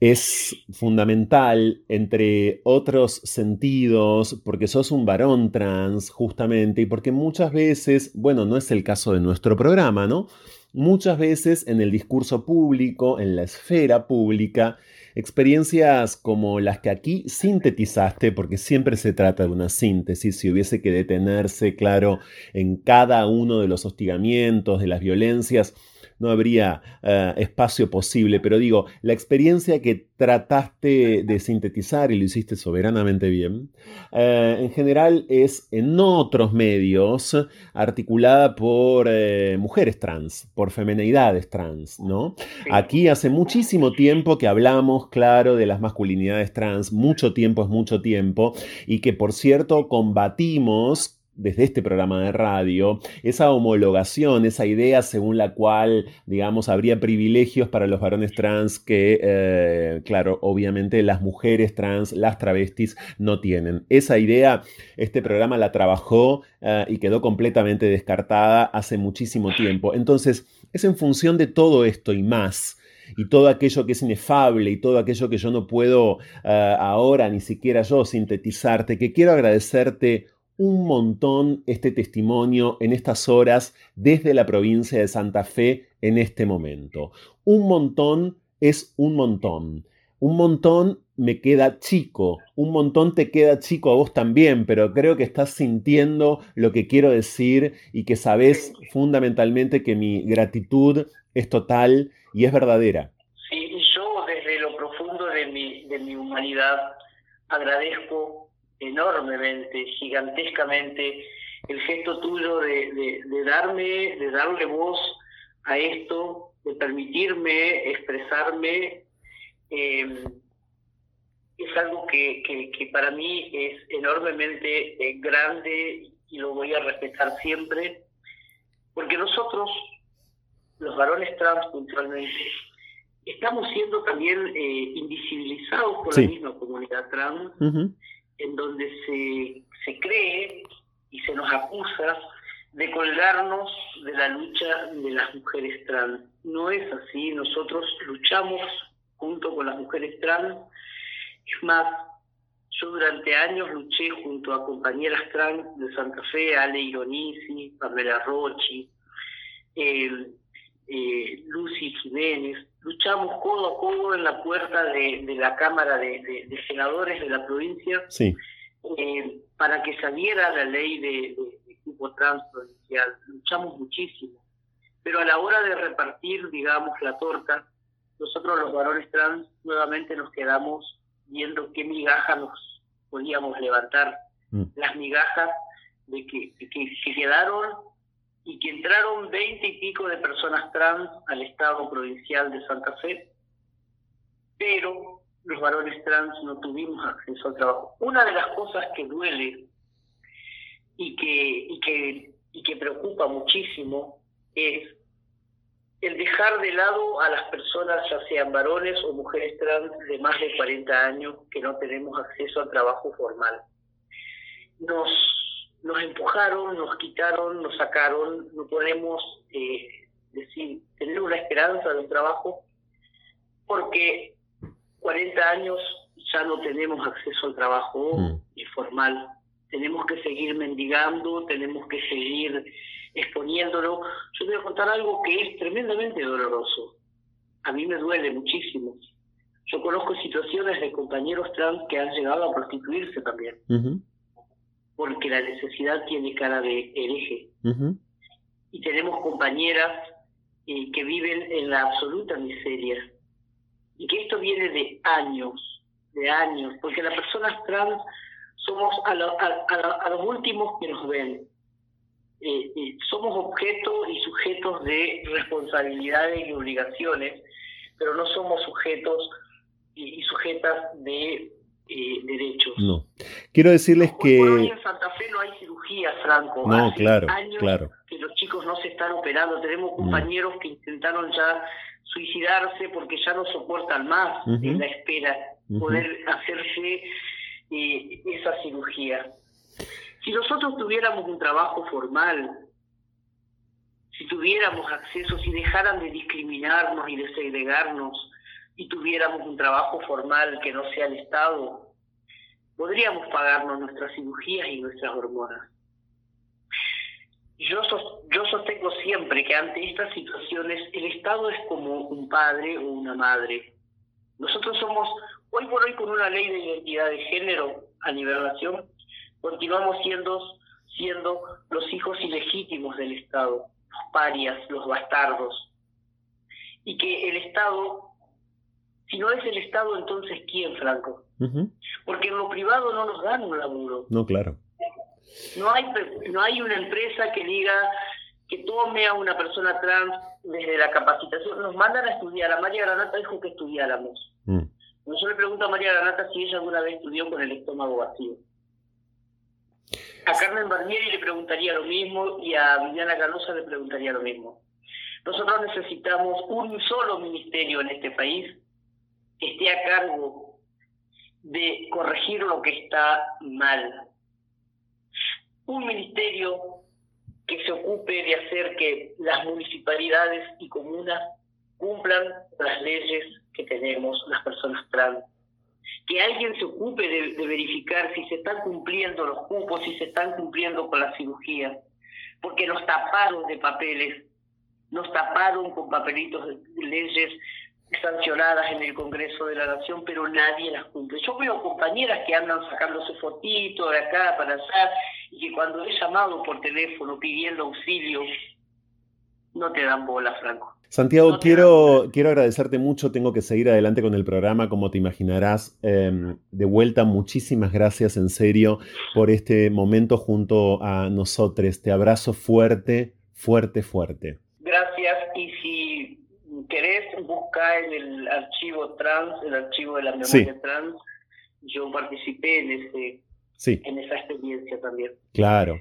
es fundamental entre otros sentidos, porque sos un varón trans, justamente, y porque muchas veces, bueno, no es el caso de nuestro programa, ¿no? Muchas veces en el discurso público, en la esfera pública, experiencias como las que aquí sintetizaste, porque siempre se trata de una síntesis, si hubiese que detenerse, claro, en cada uno de los hostigamientos, de las violencias, no habría eh, espacio posible, pero digo, la experiencia que trataste de sintetizar y lo hiciste soberanamente bien, eh, en general es en otros medios articulada por eh, mujeres trans, por femenidades trans, ¿no? Aquí hace muchísimo tiempo que hablamos, claro, de las masculinidades trans, mucho tiempo es mucho tiempo, y que por cierto combatimos desde este programa de radio, esa homologación, esa idea según la cual, digamos, habría privilegios para los varones trans que, eh, claro, obviamente las mujeres trans, las travestis, no tienen. Esa idea, este programa la trabajó eh, y quedó completamente descartada hace muchísimo tiempo. Entonces, es en función de todo esto y más y todo aquello que es inefable y todo aquello que yo no puedo eh, ahora ni siquiera yo sintetizarte, que quiero agradecerte un montón este testimonio en estas horas desde la provincia de Santa Fe en este momento. Un montón es un montón. Un montón me queda chico, un montón te queda chico a vos también, pero creo que estás sintiendo lo que quiero decir y que sabes fundamentalmente que mi gratitud es total y es verdadera. Sí, y yo desde lo profundo de mi, de mi humanidad agradezco enormemente, gigantescamente, el gesto tuyo de, de, de darme, de darle voz a esto, de permitirme expresarme. eh, es algo que, que, que para mí es enormemente eh, grande y lo voy a respetar siempre, porque nosotros, los varones trans puntualmente, estamos siendo también eh, invisibilizados por Sí. la misma comunidad trans. En donde se, se cree y se nos acusa de colgarnos de la lucha de las mujeres trans. No es así, nosotros luchamos junto con las mujeres trans. Es más, yo durante años luché junto a compañeras trans de Santa Fe, Ale Ironisi, Pamela Rochi, eh, Lucy Jiménez, luchamos codo a codo en la puerta de, de la Cámara de, de- de Senadores de la provincia Sí. eh, para que saliera la ley de, de, de cupo trans provincial. Luchamos muchísimo. Pero a la hora de repartir, digamos, la torta, nosotros los varones trans nuevamente nos quedamos viendo qué migaja nos podíamos levantar. Mm. Las migajas de que, de que, que quedaron y que entraron veinte y pico de personas trans al Estado provincial de Santa Fe, pero los varones trans no tuvimos acceso al trabajo. Una de las cosas que duele y que, y que, y que preocupa muchísimo es el dejar de lado a las personas, ya sean varones o mujeres trans de más de 40 años, que no tenemos acceso al trabajo formal. Nos, nos empujaron, nos quitaron, nos sacaron, no podemos eh, decir, tener una esperanza de un trabajo, porque 40 años ya no tenemos acceso al trabajo Mm. formal. Tenemos que seguir mendigando, tenemos que seguir exponiéndolo. Yo voy a contar algo que es tremendamente doloroso. A mí me duele muchísimo. Yo conozco situaciones de compañeros trans que han llegado a prostituirse también, porque la necesidad tiene cara de hereje. Y tenemos compañeras eh, que viven en la absoluta miseria. Y que esto viene de años, de años, porque las personas trans somos a, lo- a- a a los últimos que nos ven. Eh, eh, somos objeto y sujetos de responsabilidades y obligaciones, pero no somos sujetos y, y sujetas de eh, derechos. No. Quiero decirles Hoy por hoy que... en Santa Fe no hay cirugía, Franco. No, Hace claro, años claro. que los chicos no se están operando. Tenemos Mm. compañeros que intentaron ya suicidarse porque ya no soportan más en la espera poder hacerse eh, esa cirugía. Si nosotros tuviéramos un trabajo formal, si tuviéramos acceso, si dejaran de discriminarnos y de segregarnos y tuviéramos un trabajo formal que no sea el Estado, podríamos pagarnos nuestras cirugías y nuestras hormonas. Yo, sos- yo sostengo siempre que ante estas situaciones el Estado es como un padre o una madre. Nosotros somos, hoy por hoy con una ley de identidad de género a nivel nación, continuamos siendo, siendo los hijos ilegítimos del Estado, los parias, los bastardos. Y que el Estado, si no es el Estado, entonces ¿quién, Franco? Porque en lo privado no nos dan un laburo. No, claro. No hay, no hay una empresa que diga que tome a una persona trans desde la capacitación. Nos mandan a estudiar. A María Granata dijo que estudiáramos. Mm. Yo le pregunto a María Granata si ella alguna vez estudió con el estómago vacío. A Carmen Barnieri le preguntaría lo mismo y a Viviana Canosa le preguntaría lo mismo. Nosotros necesitamos un solo ministerio en este país esté a cargo de corregir lo que está mal. Un ministerio que se ocupe de hacer que las municipalidades y comunas cumplan las leyes que tenemos las personas trans. Que alguien se ocupe de, de verificar si se están cumpliendo los cupos, si se están cumpliendo con la cirugía. Porque nos taparon de papeles, nos taparon con papelitos de leyes sancionadas en el Congreso de la Nación, pero nadie las cumple. Yo veo compañeras que andan sacándose fotitos de acá para allá y que cuando he llamado por teléfono pidiendo auxilio, no te dan bola, Franco. Santiago, No quiero, quiero agradecerte mucho. Tengo que seguir adelante con el programa, como te imaginarás. Eh, de vuelta, muchísimas gracias en serio por este momento junto a nosotros. Te abrazo fuerte, fuerte, fuerte. Gracias. Querés, busca en el archivo trans, el archivo de la memoria Sí. trans. Yo participé en ese Sí, en esa experiencia también. claro.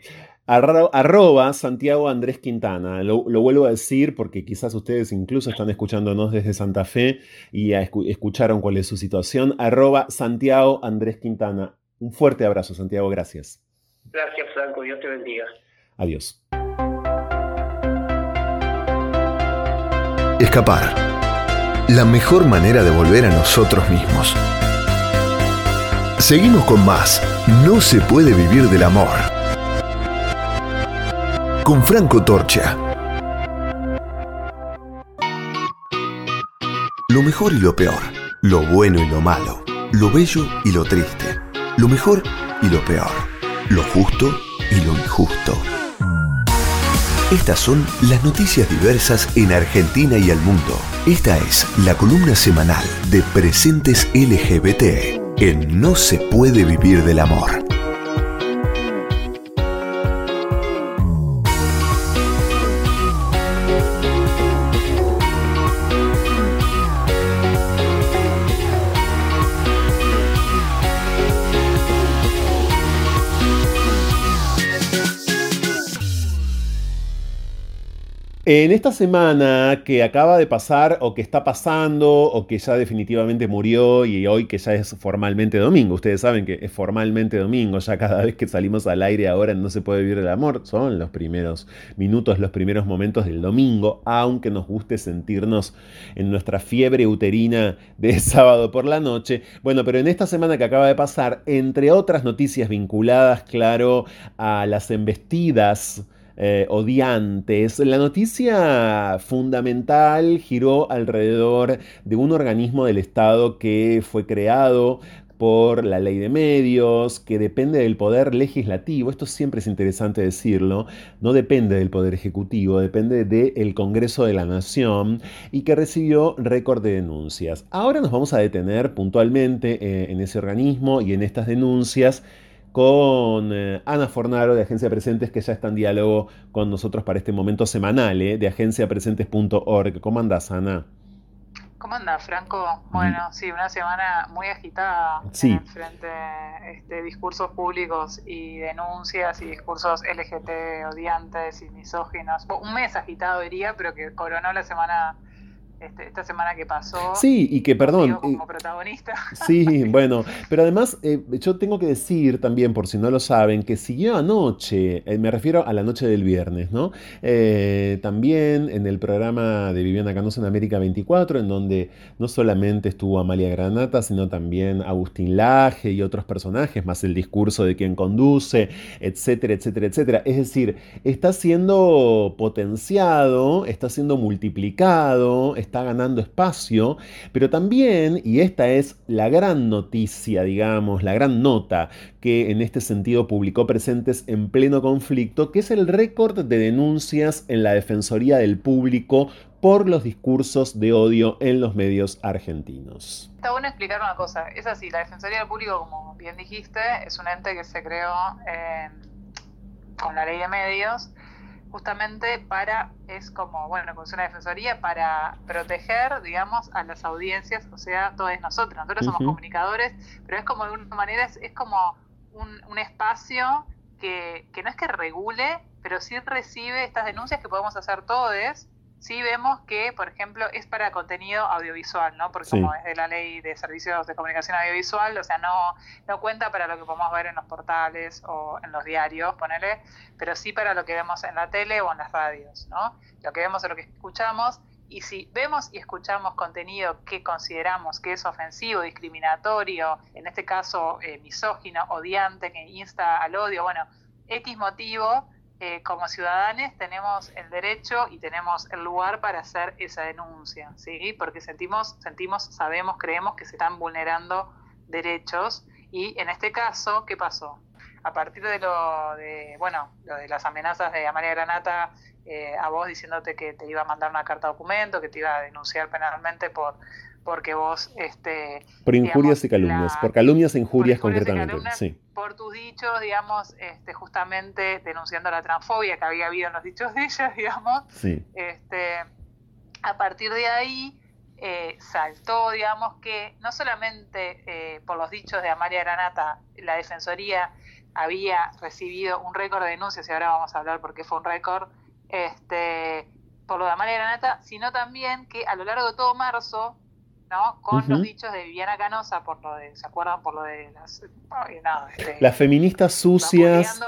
Arro- arroba Santiago Andrés Quintana. Lo, lo vuelvo a decir porque quizás ustedes incluso están escuchándonos desde Santa Fe y escu- escucharon cuál es su situación. Arroba Santiago Andrés Quintana. Un fuerte abrazo, Santiago. Gracias. Gracias, Franco. Dios te bendiga. Adiós. Escapar. La mejor manera de volver a nosotros mismos. Seguimos con más. No se puede vivir del amor. Con Franco Torcha. Lo mejor y lo peor. Lo bueno y lo malo. Lo bello y lo triste. Lo mejor y lo peor. Lo justo y lo injusto. Estas son las noticias diversas en Argentina y el mundo. Esta es la columna semanal de Presentes LGBT en No se puede vivir del amor. En esta semana que acaba de pasar o que está pasando o que ya definitivamente murió y hoy que ya es formalmente domingo, ustedes saben que es formalmente domingo, ya cada vez que salimos al aire ahora no se puede vivir el amor, son los primeros minutos, los primeros momentos del domingo, aunque nos guste sentirnos en nuestra fiebre uterina de sábado por la noche. Bueno, pero en esta semana que acaba de pasar, entre otras noticias vinculadas, claro, a las embestidas, eh, odiantes. La noticia fundamental giró alrededor de un organismo del Estado que fue creado por la ley de medios, que depende del poder legislativo, esto siempre es interesante decirlo, no depende del poder ejecutivo, depende del Congreso de la Nación y que recibió récord de denuncias. Ahora nos vamos a detener puntualmente eh, en ese organismo y en estas denuncias con eh, Ana Fornaro de Agencia Presentes, que ya está en diálogo con nosotros para este momento semanal eh, de agenciapresentes.org. ¿Cómo andás, Ana? ¿Cómo andás, Franco? Bueno, sí, una semana muy agitada Sí. en frente este, discursos públicos y denuncias y discursos LGT odiantes y misóginos. Un mes agitado diría, pero que coronó la semana, este, esta semana que pasó. Sí, y que perdón. como eh, protagonista. Sí, bueno, pero además eh, yo tengo que decir también, por si no lo saben, que siguió anoche, eh, me refiero a la noche del viernes, ¿no? También en el programa de Viviana Canosa en América 24, en donde no solamente estuvo Amalia Granata, sino también Agustín Laje y otros personajes, más el discurso de quien conduce, etcétera, etcétera, etcétera. Es decir, está siendo potenciado, está siendo multiplicado, está ganando espacio, pero también, y esta es la gran noticia, digamos, la gran nota que en este sentido publicó Presentes en pleno conflicto, que es el récord de denuncias en la Defensoría del Público por los discursos de odio en los medios argentinos. Está bueno explicar una cosa. Es así, la Defensoría del Público, como bien dijiste, es un ente que se creó con la ley de medios justamente para, es como, bueno, como es una defensoría para proteger, digamos, a las audiencias, o sea, todos nosotros. Nosotros somos comunicadores, pero es como de una manera, es, es como un, un espacio que, que no es que regule, pero sí recibe estas denuncias que podemos hacer todos. Sí vemos que, por ejemplo, es para contenido audiovisual, ¿no? Porque Sí. como es de la ley de servicios de comunicación audiovisual, o sea, no, no cuenta para lo que podemos ver en los portales o en los diarios, ponele, pero sí para lo que vemos en la tele o en las radios, ¿no? Lo que vemos es lo que escuchamos. Y si vemos y escuchamos contenido que consideramos que es ofensivo, discriminatorio, en este caso eh, misógino, odiante, que insta al odio, bueno, X motivo, eh, como ciudadanos tenemos el derecho y tenemos el lugar para hacer esa denuncia, ¿sí? Porque sentimos, sentimos, sabemos, creemos que se están vulnerando derechos y en este caso, ¿qué pasó? A partir de lo de, bueno, lo de las amenazas de Amalia Granata eh, a vos diciéndote que te iba a mandar una carta documento, que te iba a denunciar penalmente por porque vos este Por injurias digamos, y calumnias, la- por calumnias e injurias por injurias y concretamente. calumnias, Sí. por tus dichos, digamos, este, justamente denunciando la transfobia que había habido en los dichos de ella, digamos, Sí. este, a partir de ahí eh, saltó, digamos, que no solamente eh, por los dichos de Amalia Granata, la Defensoría había recibido un récord de denuncias, y ahora vamos a hablar por qué fue un récord, este, por lo de Amalia Granata, sino también que a lo largo de todo marzo, ¿no? con los dichos de Viviana Canosa, por lo de, ¿se acuerdan? Por lo de las... este, Las feministas sucias,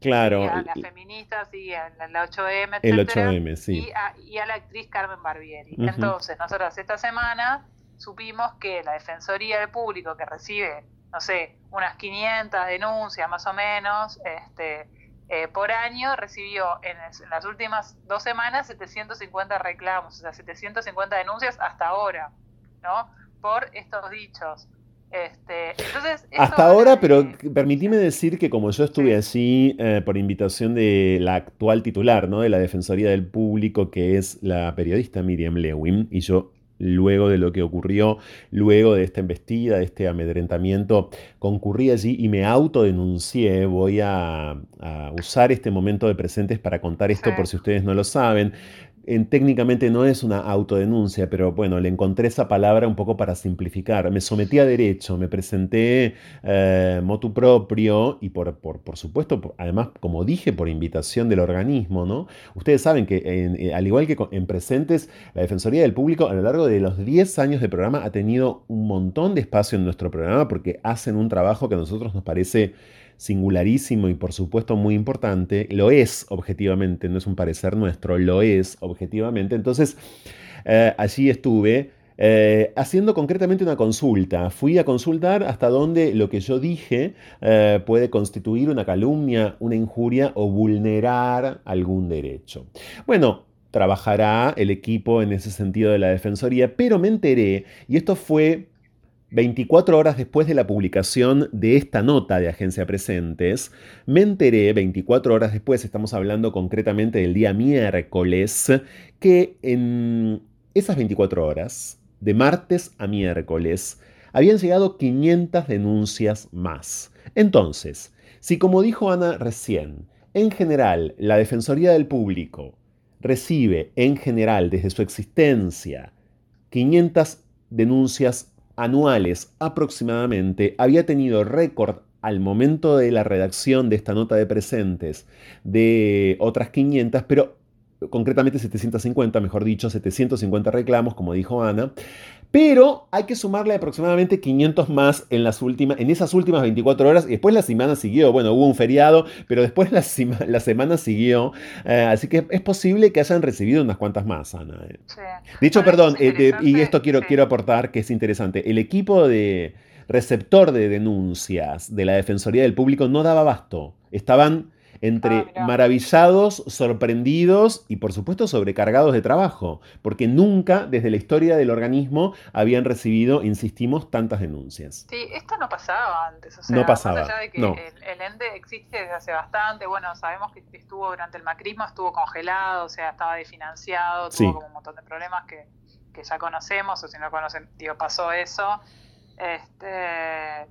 claro, sí, a las feministas y a la, la 8M, el etcétera, 8M, sí. y, a, y a la actriz Carmen Barbieri. Entonces, nosotros esta semana supimos que la Defensoría del Público, que recibe, no sé, unas 500 denuncias más o menos este, eh, por año, recibió en, es- en las últimas dos semanas 750 reclamos, o sea, 750 denuncias hasta ahora. ¿No? Por estos dichos. Este, entonces, Hasta ahora, pero permitime decir que como yo estuve allí eh, por invitación de la actual titular, ¿no? de la Defensoría del Público, que es la periodista Miriam Lewin, y yo luego de lo que ocurrió, luego de esta embestida, de este amedrentamiento, concurrí allí y me autodenuncié. Voy a, a usar este momento de presentes para contar esto Sí. por si ustedes no lo saben. En- técnicamente no es una autodenuncia, pero bueno, le encontré esa palabra un poco para simplificar. Me sometí a derecho, me presenté eh, motu propio y por, por, por supuesto, además, como dije, por invitación del organismo, ¿no? Ustedes saben que eh, al igual que en presentes, la Defensoría del Público a lo largo de los 10 años de programa ha tenido un montón de espacio en nuestro programa porque hacen un trabajo que a nosotros nos parece singularísimo y por supuesto muy importante. Lo es objetivamente, no es un parecer nuestro, lo es objetivamente. Entonces, eh, allí estuve eh, haciendo concretamente una consulta. Fui a consultar hasta dónde lo que yo dije eh, puede constituir una calumnia, una injuria o vulnerar algún derecho. Bueno, trabajará el equipo en ese sentido de la Defensoría, pero me enteré, y esto fue 24 horas después de la publicación de esta nota de Agencia Presentes, me enteré 24 horas después, estamos hablando concretamente del día miércoles, que en esas 24 horas, de martes a miércoles, habían llegado 500 denuncias más. Entonces, si como dijo Ana recién, en general la Defensoría del Público recibe en general desde su existencia 500 denuncias anuales aproximadamente, había tenido récord al momento de la redacción de esta nota de presentes de otras 500, pero concretamente 750, mejor dicho, 750 reclamos, como dijo Ana. Pero hay que sumarle aproximadamente 500 más en, las últimas, en esas últimas 24 horas. Y después la semana siguió. Bueno, hubo un feriado, pero después la, sema- la semana siguió. Eh, así que es posible que hayan recibido unas cuantas más, Ana. eh. Sí. De hecho, Bueno, perdón, es eh, y esto quiero, sí. quiero aportar que es interesante. El equipo de receptor de denuncias de la Defensoría del Público no daba abasto. Estaban entre Ah, maravillados, sorprendidos y por supuesto sobrecargados de trabajo, porque nunca desde la historia del organismo habían recibido, insistimos, tantas denuncias. Sí, esto no pasaba antes, o sea, No pasaba, más allá de que no. el, el ente existe desde hace bastante, bueno, sabemos que estuvo durante el macrismo, estuvo congelado, o sea, estaba desfinanciado, Sí. tuvo como un montón de problemas que, que ya conocemos, o si no conocen, digo, pasó eso. Este,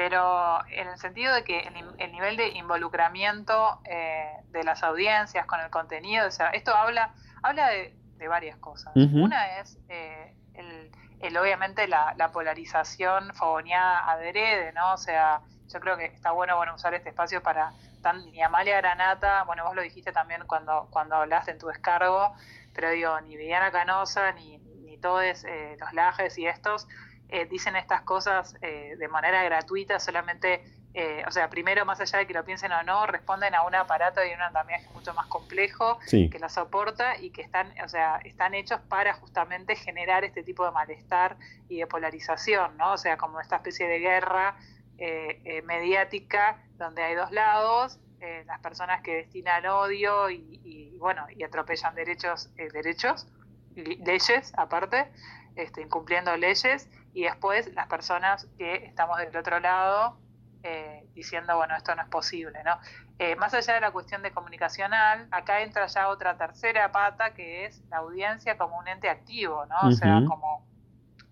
pero en el sentido de que el, nivel de involucramiento eh, de las audiencias con el contenido, o sea, esto habla, habla de, de varias cosas. Una es eh, el, el, obviamente la, la polarización fogoneada adrede, ¿no? O sea, yo creo que está bueno, bueno usar este espacio para tan, ni Amalia Granata, bueno, vos lo dijiste también cuando, cuando hablaste en tu descargo, pero digo, ni Viviana Canosa, ni, ni todos eh, los lajes y estos eh, dicen estas cosas eh, de manera gratuita, solamente, eh, o sea, primero, más allá de que lo piensen o no, responden a un aparato y un andamiaje mucho más complejo Sí. que la soporta y que están, o sea, están hechos para justamente generar este tipo de malestar y de polarización, ¿no? O sea, como esta especie de guerra eh, eh, mediática donde hay dos lados, eh, las personas que destinan odio y, y, bueno, y atropellan derechos, eh, derechos, y leyes aparte, este, incumpliendo leyes, y después las personas que estamos del otro lado eh, diciendo, bueno, esto no es posible, ¿no? Eh, más allá de la cuestión de comunicacional, acá entra ya otra tercera pata que es la audiencia como un ente activo, ¿no? O sea, como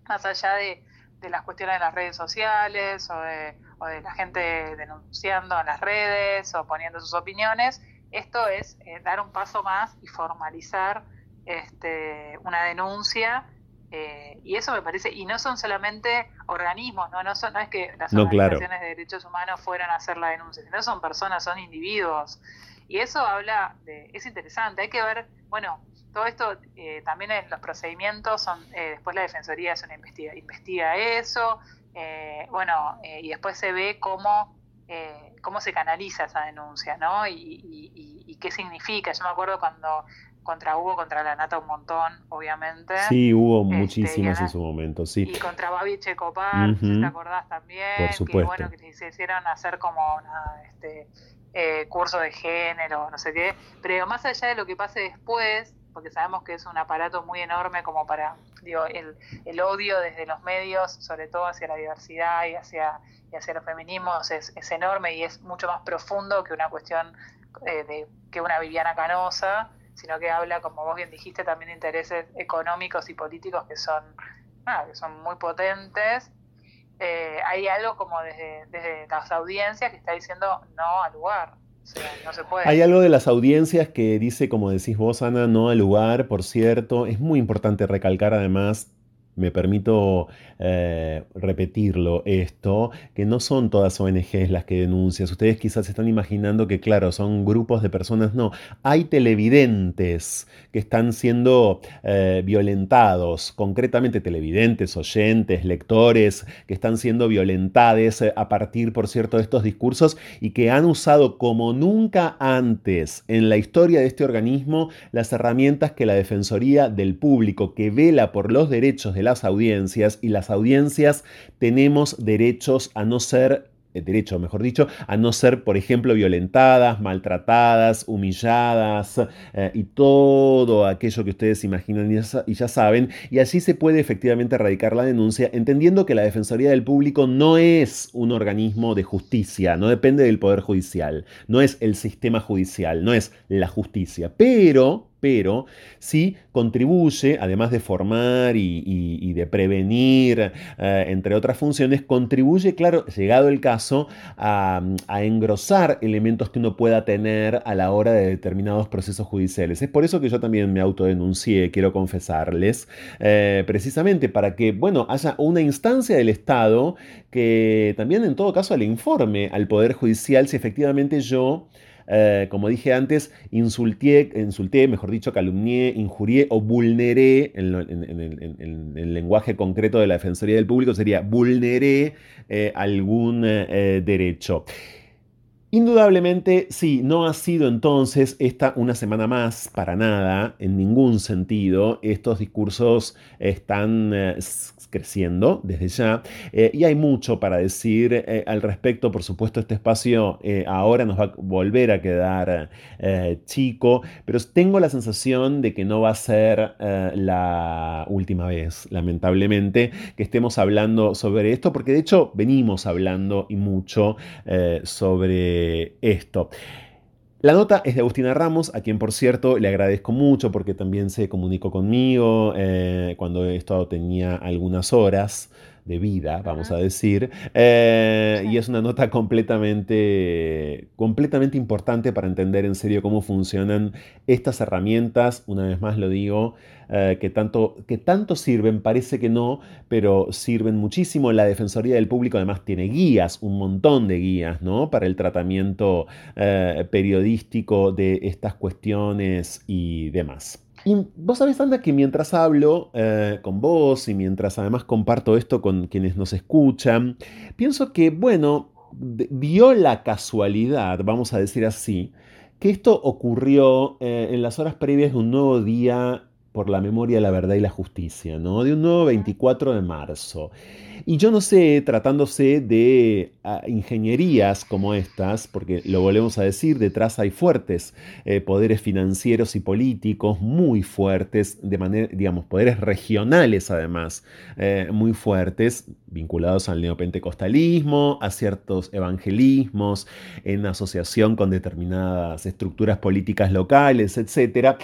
más allá de, de las cuestiones de las redes sociales o de, o de la gente denunciando en las redes o poniendo sus opiniones, esto es eh, dar un paso más y formalizar este, una denuncia. Eh, y eso me parece, y no son solamente organismos, no, no, son, no es que las No, claro. organizaciones de derechos humanos fueran a hacer la denuncia, sino son personas, son individuos. Y eso habla de, es interesante, hay que ver, bueno, todo esto eh, también en los procedimientos son, eh, después la Defensoría es una investiga, investiga eso, eh, bueno, eh, y después se ve cómo, eh, cómo se canaliza esa denuncia, ¿no? Y, y- y- y qué significa. Yo me acuerdo cuando contra Hugo, contra la Nata un montón, obviamente. Sí, hubo Este, muchísimas en su momento, sí. Y contra Babi Checopar, si te acordás también, Por que supuesto. bueno, que les hicieron hacer como nada, este eh, curso de género, no sé qué, pero más allá de lo que pase después, porque sabemos que es un aparato muy enorme como para digo, el, el odio desde los medios, sobre todo hacia la diversidad y hacia, y hacia los feminismos, es, es enorme y es mucho más profundo que una cuestión eh, de que una Viviana Canosa, sino que habla, como vos bien dijiste, también de intereses económicos y políticos que son, nada, que son muy potentes. Eh, hay algo como desde, desde las audiencias que está diciendo no al lugar. No se puede. Hay algo de las audiencias que dice, como decís vos, Ana, no al lugar, por cierto. Es muy importante recalcar además me permito eh, repetirlo esto, que no son todas ONGs las que denuncian. Ustedes quizás están imaginando que, claro, son grupos de personas. No, hay televidentes que están siendo eh, violentados, concretamente televidentes, oyentes, lectores, que están siendo violentados eh, a partir, por cierto, de estos discursos y que han usado como nunca antes en la historia de este organismo las herramientas que la Defensoría del Público, que vela por los derechos de las audiencias y las audiencias tenemos derechos a no ser eh, derecho, mejor dicho, a no ser, por ejemplo, violentadas, maltratadas, humilladas eh, y todo aquello que ustedes imaginan y ya, saben. Y así se puede efectivamente erradicar la denuncia, entendiendo que la Defensoría del Público no es un organismo de justicia, no depende del Poder Judicial, no es el sistema judicial, no es la justicia, pero pero sí contribuye, además de formar y, de prevenir, eh, entre otras funciones, contribuye, claro, llegado el caso, a, a, engrosar elementos que uno pueda tener a la hora de determinados procesos judiciales. Es por eso que yo también me autodenuncié, quiero confesarles, eh, precisamente para que, bueno, haya una instancia del Estado que también en todo caso le informe al Poder Judicial si efectivamente yo eh, como dije antes, insulté, insulté, mejor dicho, calumnié, injurié o vulneré, en, el lenguaje concreto de la Defensoría del Público sería vulneré eh, algún eh, derecho. Indudablemente, sí, no ha sido entonces esta una semana más, para nada, en ningún sentido. Estos discursos están creciendo desde ya eh, y hay mucho para decir eh, al respecto. Por supuesto, este espacio eh, ahora nos va a volver a quedar chico, pero tengo la sensación de que no va a ser la última vez, lamentablemente, que estemos hablando sobre esto, porque de hecho venimos hablando y mucho sobre esto. La nota es de Agustina Ramos, a quien por cierto le agradezco mucho porque también se comunicó conmigo eh, cuando esto tenía algunas horas de vida, vamos a decir, eh, y es una nota completamente, completamente importante para entender en serio cómo funcionan estas herramientas, una vez más lo digo, eh, que, tanto, que tanto sirven, parece que no, pero sirven muchísimo. La Defensoría del Público además tiene guías, un montón de guías, ¿no? Para el tratamiento eh, periodístico de estas cuestiones y demás. Y vos sabés, Anda, que mientras hablo eh, con vos y mientras además comparto esto con quienes nos escuchan, pienso que, bueno, dio la casualidad, vamos a decir así, que esto ocurrió eh, en las horas previas de un nuevo día por la memoria, la verdad y la justicia, ¿no? De un nuevo 24 de marzo. Y yo no sé, tratándose de uh, ingenierías como estas, porque lo volvemos a decir, detrás hay fuertes eh, poderes financieros y políticos muy fuertes, de manera, digamos, poderes regionales además, eh, muy fuertes, vinculados al neopentecostalismo, a ciertos evangelismos, en asociación con determinadas estructuras políticas locales, etcétera.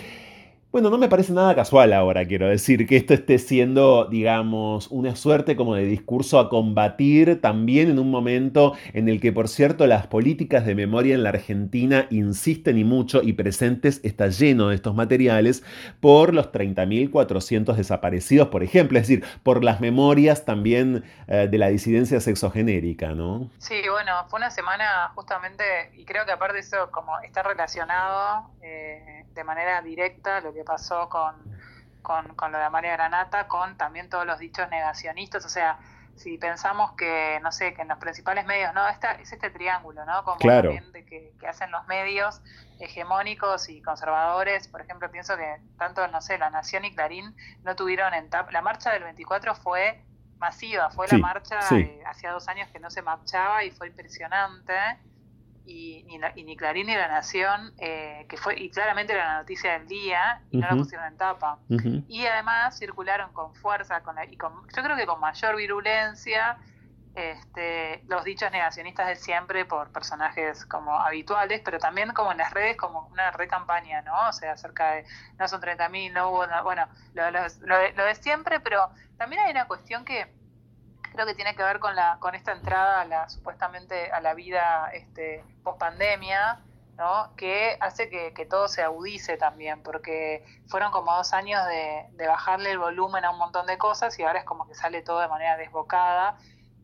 Bueno, no me parece nada casual ahora, quiero decir, que esto esté siendo, digamos, una suerte como de discurso a combatir también en un momento en el que, por cierto, las políticas de memoria en la Argentina insisten y mucho y presentes está lleno de estos materiales por los 30.400 desaparecidos, por ejemplo, es decir, por las memorias también eh, de la disidencia sexogenérica, ¿no? Sí, bueno, fue una semana justamente, y creo que aparte eso, como está relacionado eh, de manera directa lo que pasó con, con, con, lo de María Granata, con también todos los dichos negacionistas, o sea, si pensamos que, no sé, que en los principales medios, no, esta, es este triángulo, ¿no? Como claro. de que, que, hacen los medios hegemónicos y conservadores, por ejemplo, pienso que tanto, no sé, La Nación y Clarín no tuvieron en tap, la marcha del 24 fue masiva, fue sí, la marcha sí. hacía dos años que no se marchaba y fue impresionante y ni, la- y ni Clarín ni La Nación, eh, que fue, y claramente era la noticia del día, y no la pusieron en tapa. Y además circularon con fuerza, con, la- y con, yo creo que con mayor virulencia, este, los dichos negacionistas de siempre por personajes como habituales, pero también como en las redes como una recampaña, ¿no? O sea, acerca de no son 30.000, no hubo, no- bueno, lo, lo- lo de, lo de siempre, pero también hay una cuestión que creo que tiene que ver con la con esta entrada a la supuestamente a la vida este, post pandemia ¿no? que hace que, que todo se agudice también porque fueron como dos años de, de bajarle el volumen a un montón de cosas y ahora es como que sale todo de manera desbocada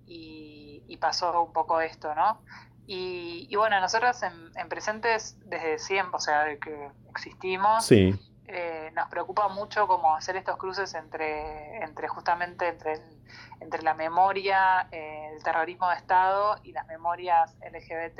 y, y pasó un poco esto ¿no? y, y bueno nosotros en, en presentes desde siempre o sea de que existimos Sí. eh, nos preocupa mucho como hacer estos cruces entre, entre justamente entre, el- entre la memoria eh, del terrorismo de Estado y las memorias LGBT,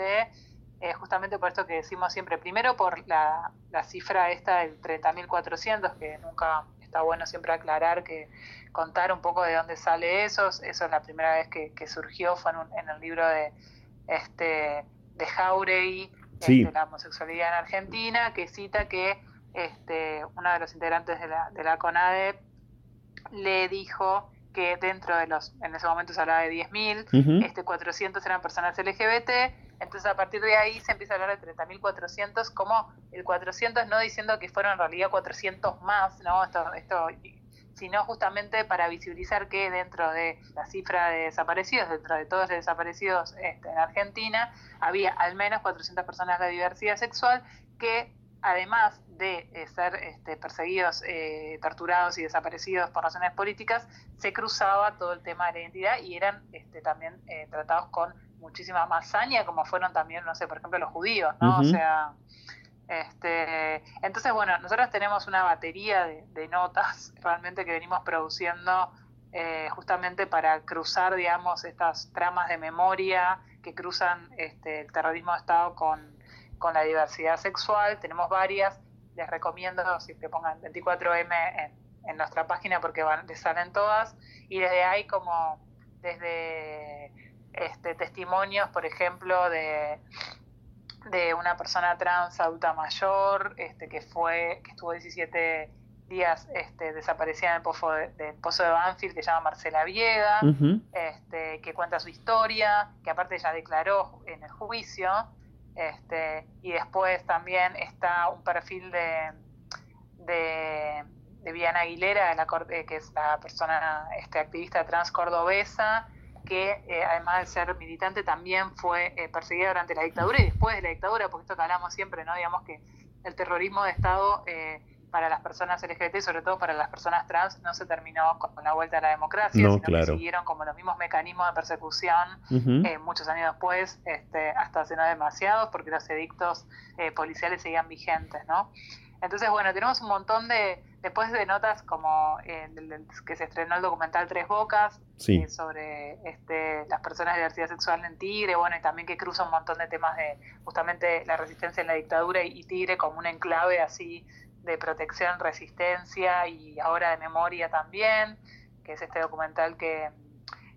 eh, justamente por esto que decimos siempre, primero por la, la cifra esta del 30.400, que nunca está bueno siempre aclarar que contar un poco de dónde sale eso, eso es la primera vez que, que surgió, fue en, un- en el libro de, este, de Jauregui, Sí. este, la homosexualidad en Argentina, que cita que este, uno de los integrantes de la, de la CONADE le dijo que dentro de los, en ese momento se hablaba de 10.000, Ujú. este 400 eran personas LGBT, entonces a partir de ahí se empieza a hablar de 30.400 como el 400 no diciendo que fueron en realidad 400 más, ¿no? Esto, esto, sino justamente para visibilizar que dentro de la cifra de desaparecidos, dentro de todos los desaparecidos este, en Argentina, había al menos 400 personas de diversidad sexual que además de eh, ser este, perseguidos, eh, torturados y desaparecidos por razones políticas, se cruzaba todo el tema de la identidad y eran este, también eh, tratados con muchísima más saña, como fueron también, no sé, por ejemplo, los judíos, ¿no? O sea, este, entonces, bueno, nosotros tenemos una batería de, de notas realmente que venimos produciendo eh, justamente para cruzar, digamos, estas tramas de memoria que cruzan este, el terrorismo de Estado con, con la diversidad sexual. Tenemos varias, les recomiendo si que pongan 24M en, en nuestra página porque van, les salen todas. Y desde ahí como desde este, testimonios, por ejemplo, de, de una persona trans adulta mayor este, que fue que estuvo 17 días este, desaparecida en el pozo de, del pozo de Banfield que se llama Marcela Viega este, que cuenta su historia, que aparte ella declaró en el juicio, este, y después también está un perfil de, de, de Viana Aguilera, de la, eh, que es la persona este, activista trans cordobesa, que eh, además de ser militante también fue eh, perseguida durante la dictadura y después de la dictadura, porque esto que hablamos siempre, ¿no? Digamos que el terrorismo de Estado eh, para las personas LGBT, sobre todo para las personas trans, no se terminó con la vuelta a la democracia, No, sino claro. que siguieron como los mismos mecanismos de persecución eh, muchos años después, este, hasta hace no demasiados, porque los edictos eh, policiales seguían vigentes, ¿no? Entonces, bueno, tenemos un montón de, después de notas como eh, que se estrenó el documental Tres Bocas, Sí. eh, sobre este, las personas de diversidad sexual en Tigre, bueno, y también que cruza un montón de temas de justamente la resistencia en la dictadura y, y Tigre como un enclave así de protección, resistencia y ahora de memoria también, que es este documental que,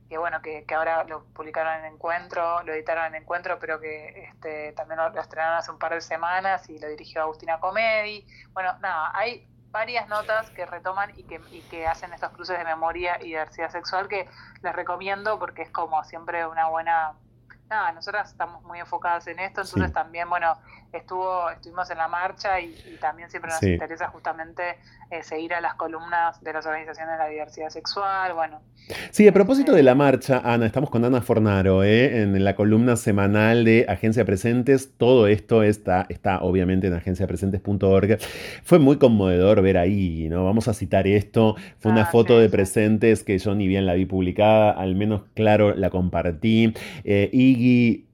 que bueno, que, que ahora lo publicaron en Encuentro, lo editaron en Encuentro, pero que este, también lo, lo estrenaron hace un par de semanas y lo dirigió Agustina Comedi. Bueno, nada, hay varias notas que retoman y que, y que hacen estos cruces de memoria y diversidad sexual que les recomiendo porque es como siempre una buena... Nada, nosotras estamos muy enfocadas en esto, entonces Sí. también, bueno, estuvo estuvimos en la marcha y, y también siempre nos Sí. interesa justamente eh, seguir a las columnas de las organizaciones de la diversidad sexual, bueno, Sí, a propósito de la marcha, Ana, estamos con Ana Fornaro, ¿eh? en la columna semanal de Agencia Presentes. Todo esto está, está obviamente en agenciapresentes.org. Fue muy conmovedor ver ahí, ¿no? Vamos a citar esto. Fue una Ah, foto sí, de sí. Presentes que yo ni bien la vi publicada, al menos claro la compartí. Eh, Iggy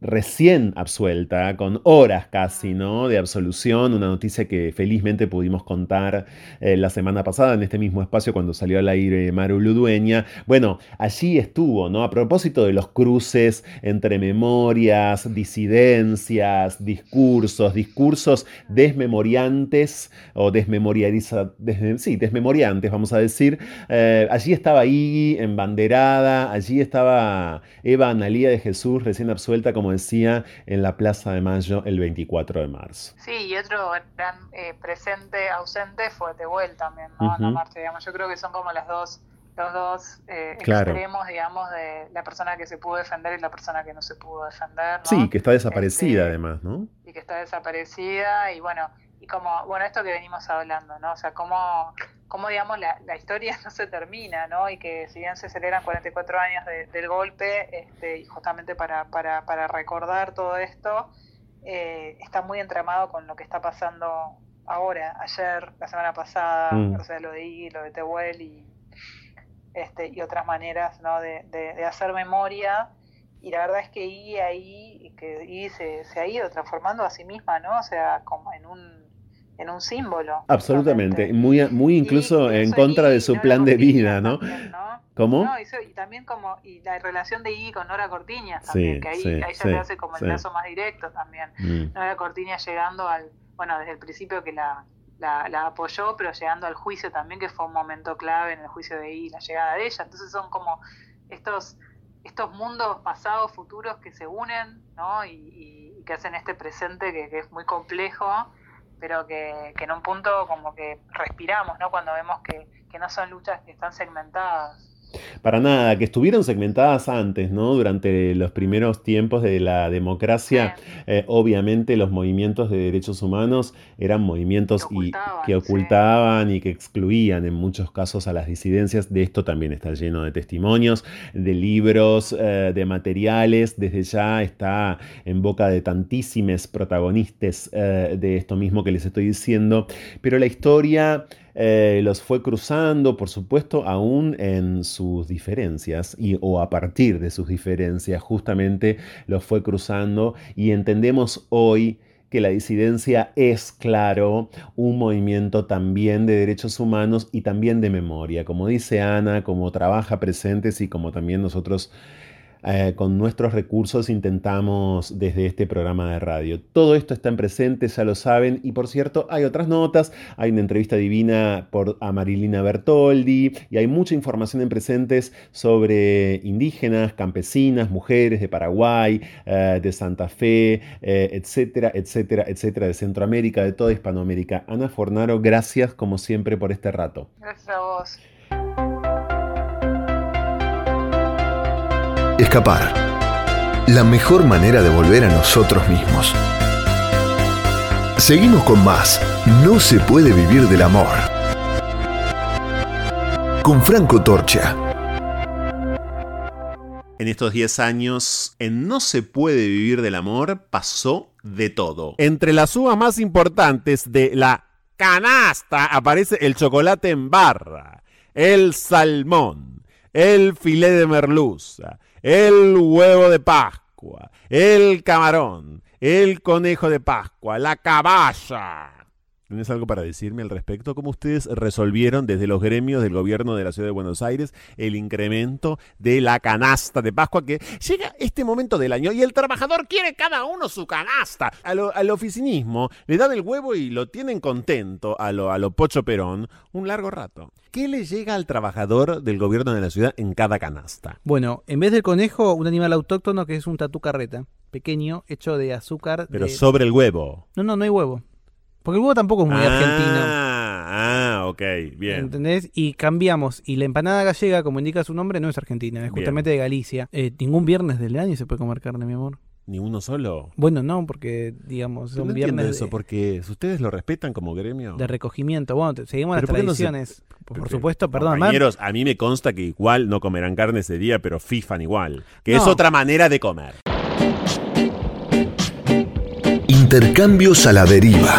recién absuelta, con horas casi, ¿no? De absolución, una noticia que felizmente pudimos contar eh, la semana pasada en este mismo espacio cuando salió al aire Maru Ludueña. Bueno, allí estuvo, ¿no? A propósito de los cruces entre memorias, disidencias, discursos, discursos desmemoriantes o desmemorializa, desme- sí, desmemoriantes, vamos a decir. Eh, allí estaba Iggy embanderada, allí estaba Eva Analía de Jesús recién absuelta, como decía, en la Plaza de Mayo el 24 de marzo. Sí, y otro gran eh, presente ausente fue Tehuel también, ¿no? Ana Ujú. Marta, digamos. Yo creo que son como las dos, los dos eh, Claro. extremos, digamos, de la persona que se pudo defender y la persona que no se pudo defender, ¿no? Sí, que está desaparecida Este, además, ¿no? y que está desaparecida y bueno y como bueno esto que venimos hablando no o sea cómo cómo digamos la, la historia no se termina no y que si bien se celebran 44 años de- del golpe este y justamente para para, para recordar todo esto eh, está muy entramado con lo que está pasando ahora ayer la semana pasada Mm. o sea lo de I, lo de Tehuel y este y otras maneras no de, de- de hacer memoria. Y la verdad es que I ahí que I se, se ha ido transformando a sí misma no o sea como en un en un símbolo Absolutamente, muy, muy incluso Y en contra de su plan de vida, ¿no? también, ¿no? ¿Cómo? No, y, eso- y también como y la relación de I con Nora Cortiñas Sí, también, que ahí, sí, ahí ya sí, le hace como el lazo más directo también. Mm. Nora Cortiñas llegando al, bueno, desde el principio que la, la, la apoyó, pero llegando al juicio también, que fue un momento clave en el juicio de I, la llegada de ella. Entonces son como estos, estos mundos pasados, futuros que se unen, ¿no? Y, y- y que hacen este presente que, que es muy complejo, pero que, que en un punto como que respiramos, ¿no? Cuando vemos que, que no son luchas que están segmentadas. Para nada, que estuvieron segmentadas antes, ¿no? Durante los primeros tiempos de la democracia, eh, obviamente los movimientos de derechos humanos eran movimientos Que y, ocultaban, que sí. ocultaban y que excluían en muchos casos a las disidencias. De esto también está lleno de testimonios, de libros, eh, de materiales. Desde ya está en boca de tantísimos protagonistas eh, de esto mismo que les estoy diciendo. Pero la historia eh, los fue cruzando, por supuesto, aún en sus diferencias y, o a partir de sus diferencias, justamente los fue cruzando. Y entendemos hoy que la disidencia es, claro, un movimiento también de derechos humanos y también de memoria, como dice Ana, como trabaja presentes y como también nosotros eh, con nuestros recursos intentamos desde este programa de radio. Todo esto está en presente, ya lo saben, y por cierto, hay otras notas, hay una entrevista divina por a Marilina Bertoldi, y hay mucha información en presentes sobre indígenas, campesinas, mujeres de Paraguay, eh, de Santa Fe, eh, etcétera, etcétera, etcétera, de Centroamérica, de toda Hispanoamérica. Ana Fornaro, gracias como siempre por este rato. Gracias a vos. Escapar. La mejor manera de volver a nosotros mismos. Seguimos con más. No se puede vivir del amor. Con Franco Torcha. En estos 10 años, en No se puede vivir del amor, pasó de todo. Entre las uvas más importantes de la canasta aparece el chocolate en barra, el salmón, el filé de merluza, el huevo de Pascua, el camarón, el conejo de Pascua, la caballa. ¿Tienes algo para decirme al respecto? ¿Cómo ustedes resolvieron desde los gremios del gobierno de la ciudad de Buenos Aires el incremento de la canasta de Pascua que llega este momento del año y el trabajador quiere cada uno su canasta? A lo- al oficinismo le dan el huevo y lo tienen contento a lo, a lo Pocho Perón un largo rato. ¿Qué le llega al trabajador del gobierno de la ciudad en cada canasta? Bueno, en vez del conejo, un animal autóctono que es un tatú carreta, pequeño, hecho de azúcar. Pero de- sobre el huevo. No, no, no hay huevo. Porque el huevo tampoco es muy argentino. Ah, ah, ok, bien. ¿Entendés? Y cambiamos. Y la empanada gallega, como indica su nombre, no es argentina, es Bien. justamente de Galicia. Eh, ningún viernes del año se puede comer carne, mi amor. ¿Ni uno solo? Bueno, no, porque, digamos, son no viernes eso, de, porque ustedes lo respetan como gremio. de recogimiento. Bueno, te- seguimos las Pero ¿por qué no se- tradiciones. por supuesto, perdón. Compañeros, a mí me consta que igual no comerán carne ese día, pero fifan igual. Que es otra manera de comer. Intercambios a la deriva.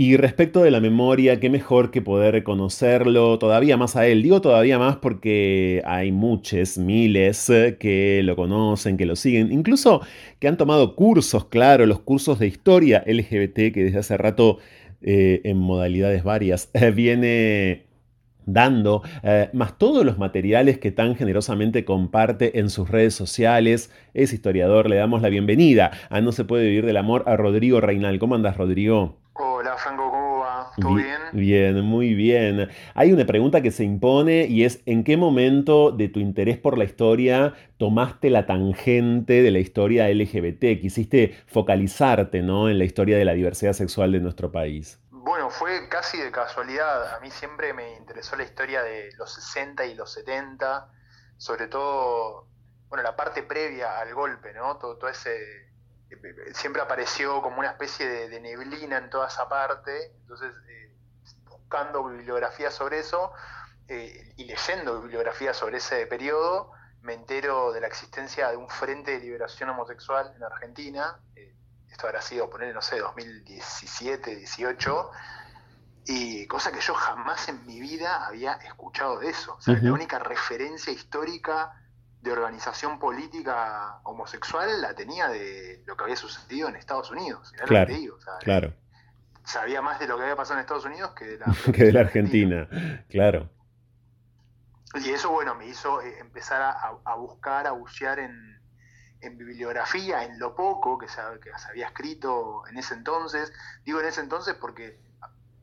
Y respecto de la memoria, qué mejor que poder conocerlo todavía más a él. Digo todavía más porque hay muchos, miles que lo conocen, que lo siguen, incluso que han tomado cursos, claro, los cursos de historia LGBT que desde hace rato eh, en modalidades varias viene dando, eh, más todos los materiales que tan generosamente comparte en sus redes sociales. Es historiador, le damos la bienvenida a No se puede vivir del amor a Rodrigo Reinal. ¿Cómo andas, Rodrigo? Hola Franco, ¿cómo va? ¿Todo Bi- bien? Bien, muy bien. Hay una pregunta que se impone y es ¿en qué momento de tu interés por la historia tomaste la tangente de la historia LGBT? Quisiste focalizarte, ¿no? en la historia de la diversidad sexual de nuestro país. Bueno, fue casi de casualidad. A mí siempre me interesó la historia de los 60 y los 70, sobre todo, bueno, la parte previa al golpe, ¿no? Todo, todo ese... eh, Siempre apareció como una especie de, de neblina en toda esa parte, entonces eh, buscando bibliografía sobre eso eh, y leyendo bibliografía sobre ese periodo, me entero de la existencia de un Frente de Liberación Homosexual en Argentina. eh, esto habrá sido, poner, no sé, 2017, 18, y cosa que yo jamás en mi vida había escuchado de eso. O sea, Ujú. la única referencia histórica de organización política homosexual la tenía de lo que había sucedido en Estados Unidos. Era lo que Claro, te digo, o sea, claro, sabía más de lo que había pasado en Estados Unidos que de la, que de la Argentina, claro. Y eso, bueno, me hizo eh, empezar a, buscar, a bucear en, en bibliografía, en lo poco que se, que se había escrito en ese entonces. Digo en ese entonces porque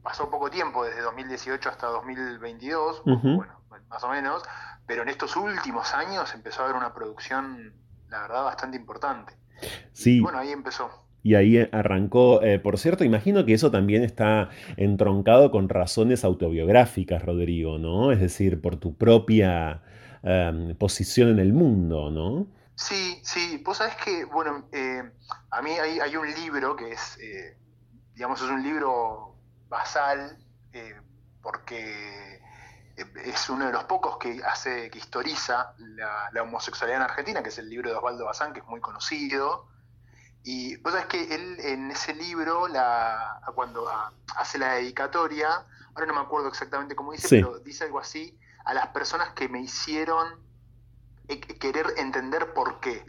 pasó poco tiempo, desde 2018 hasta 2022, Ujú. bueno, más o menos, pero en estos últimos años empezó a haber una producción, la verdad, bastante importante. Sí. Y bueno, ahí empezó. Y ahí arrancó, eh, por cierto, imagino que eso también está entroncado con razones autobiográficas, Rodrigo, ¿no? Es decir, por tu propia em, posición en el mundo, ¿no? Sí, sí, vos sabés que, bueno, eh, a mí hay, hay un libro que es, eh, digamos, es un libro basal, eh, porque eh, es uno de los pocos que hace, que historiza la, la homosexualidad en Argentina, que es el libro de Osvaldo Bazán, que es muy conocido. Y vos sabés que él en ese libro, la, cuando hace la dedicatoria, ahora no me acuerdo exactamente cómo dice, Sí. pero dice algo así, a las personas que me hicieron eh, querer entender por qué.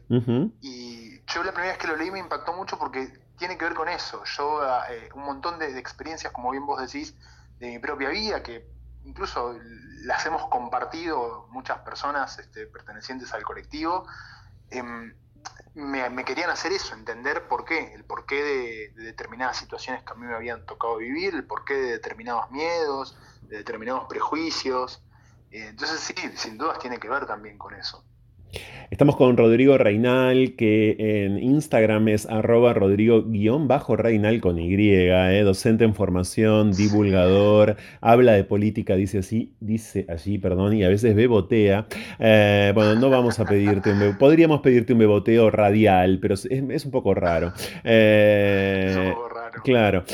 Y yo la primera vez que lo leí me impactó mucho porque tiene que ver con eso. Yo, eh, un montón de, de experiencias, como bien vos decís, de mi propia vida, que incluso las hemos compartido muchas personas este, pertenecientes al colectivo, em, me, querían hacer eso, entender por qué, el porqué de, de determinadas situaciones que a mí me habían tocado vivir, el porqué de determinados miedos, de determinados prejuicios. Eh, entonces sí, sin dudas tiene que ver también con eso. Estamos con Rodrigo Reinal, que en Instagram es arroba Rodrigo-Reinal con Y, eh, docente en formación, divulgador, habla de política, dice así, dice allí, perdón, y a veces bebotea. Eh, bueno, no vamos a pedirte un beboteo, podríamos pedirte un beboteo radial, pero es, es un poco raro. Eh, Es un poco raro. Claro,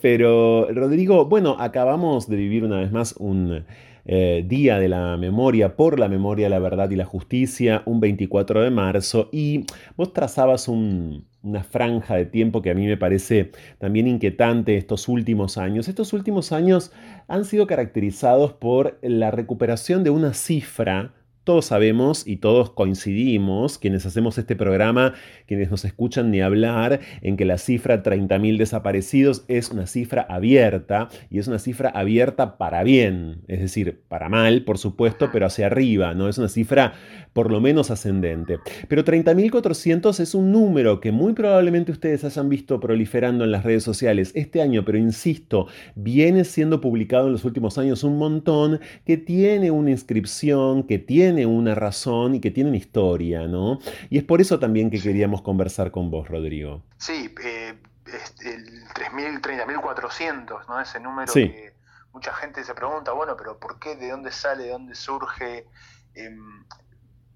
pero Rodrigo, bueno, acabamos de vivir una vez más un eh, Día de la Memoria por la Memoria, la Verdad y la Justicia, un 24 de marzo, y vos trazabas un- una franja de tiempo que a mí me parece también inquietante estos últimos años. Estos últimos años han sido caracterizados por la recuperación de una cifra. Todos sabemos y todos coincidimos, quienes hacemos este programa, quienes nos escuchan ni hablar, en que la cifra 30.000 desaparecidos es una cifra abierta y es una cifra abierta para bien, es decir, para mal, por supuesto, pero hacia arriba, ¿no? Es una cifra por lo menos ascendente. Pero 30.400 es un número que muy probablemente ustedes hayan visto proliferando en las redes sociales este año, pero insisto, viene siendo publicado en los últimos años un montón que tiene una inscripción, que tiene una razón y que tiene una historia, ¿no? Y es por eso también que queríamos conversar con vos, Rodrigo. Sí, eh, este, el 3.000, 30.400, ¿no? Ese número Sí. que mucha gente se pregunta, bueno, pero ¿por qué? ¿De dónde sale? ¿De dónde surge? Em,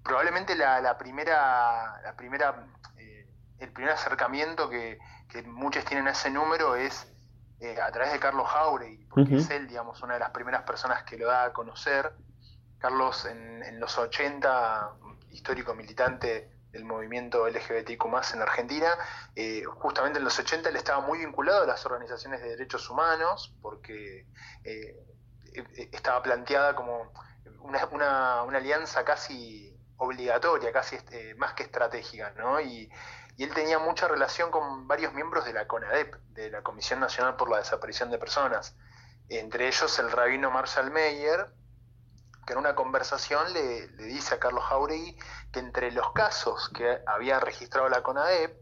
probablemente la, la primera, la primera, eh, el primer acercamiento que, que muchos tienen a ese número es eh, a través de Carlos Jauregui, porque es él, digamos, una de las primeras personas que lo da a conocer. Carlos en, los 80, histórico militante del movimiento LGBTIQ en Argentina. Eh, justamente en los 80 él estaba muy vinculado a las organizaciones de derechos humanos porque eh, eh, estaba planteada como una, una- una alianza casi obligatoria, casi este, más que estratégica, ¿no? Y, y él tenía mucha relación con varios miembros de la CONADEP, de la Comisión Nacional por la Desaparición de Personas, entre ellos el rabino Marshall Meyer, que en una conversación le, le dice a Carlos Jauregui que entre los casos que había registrado la CONADEP,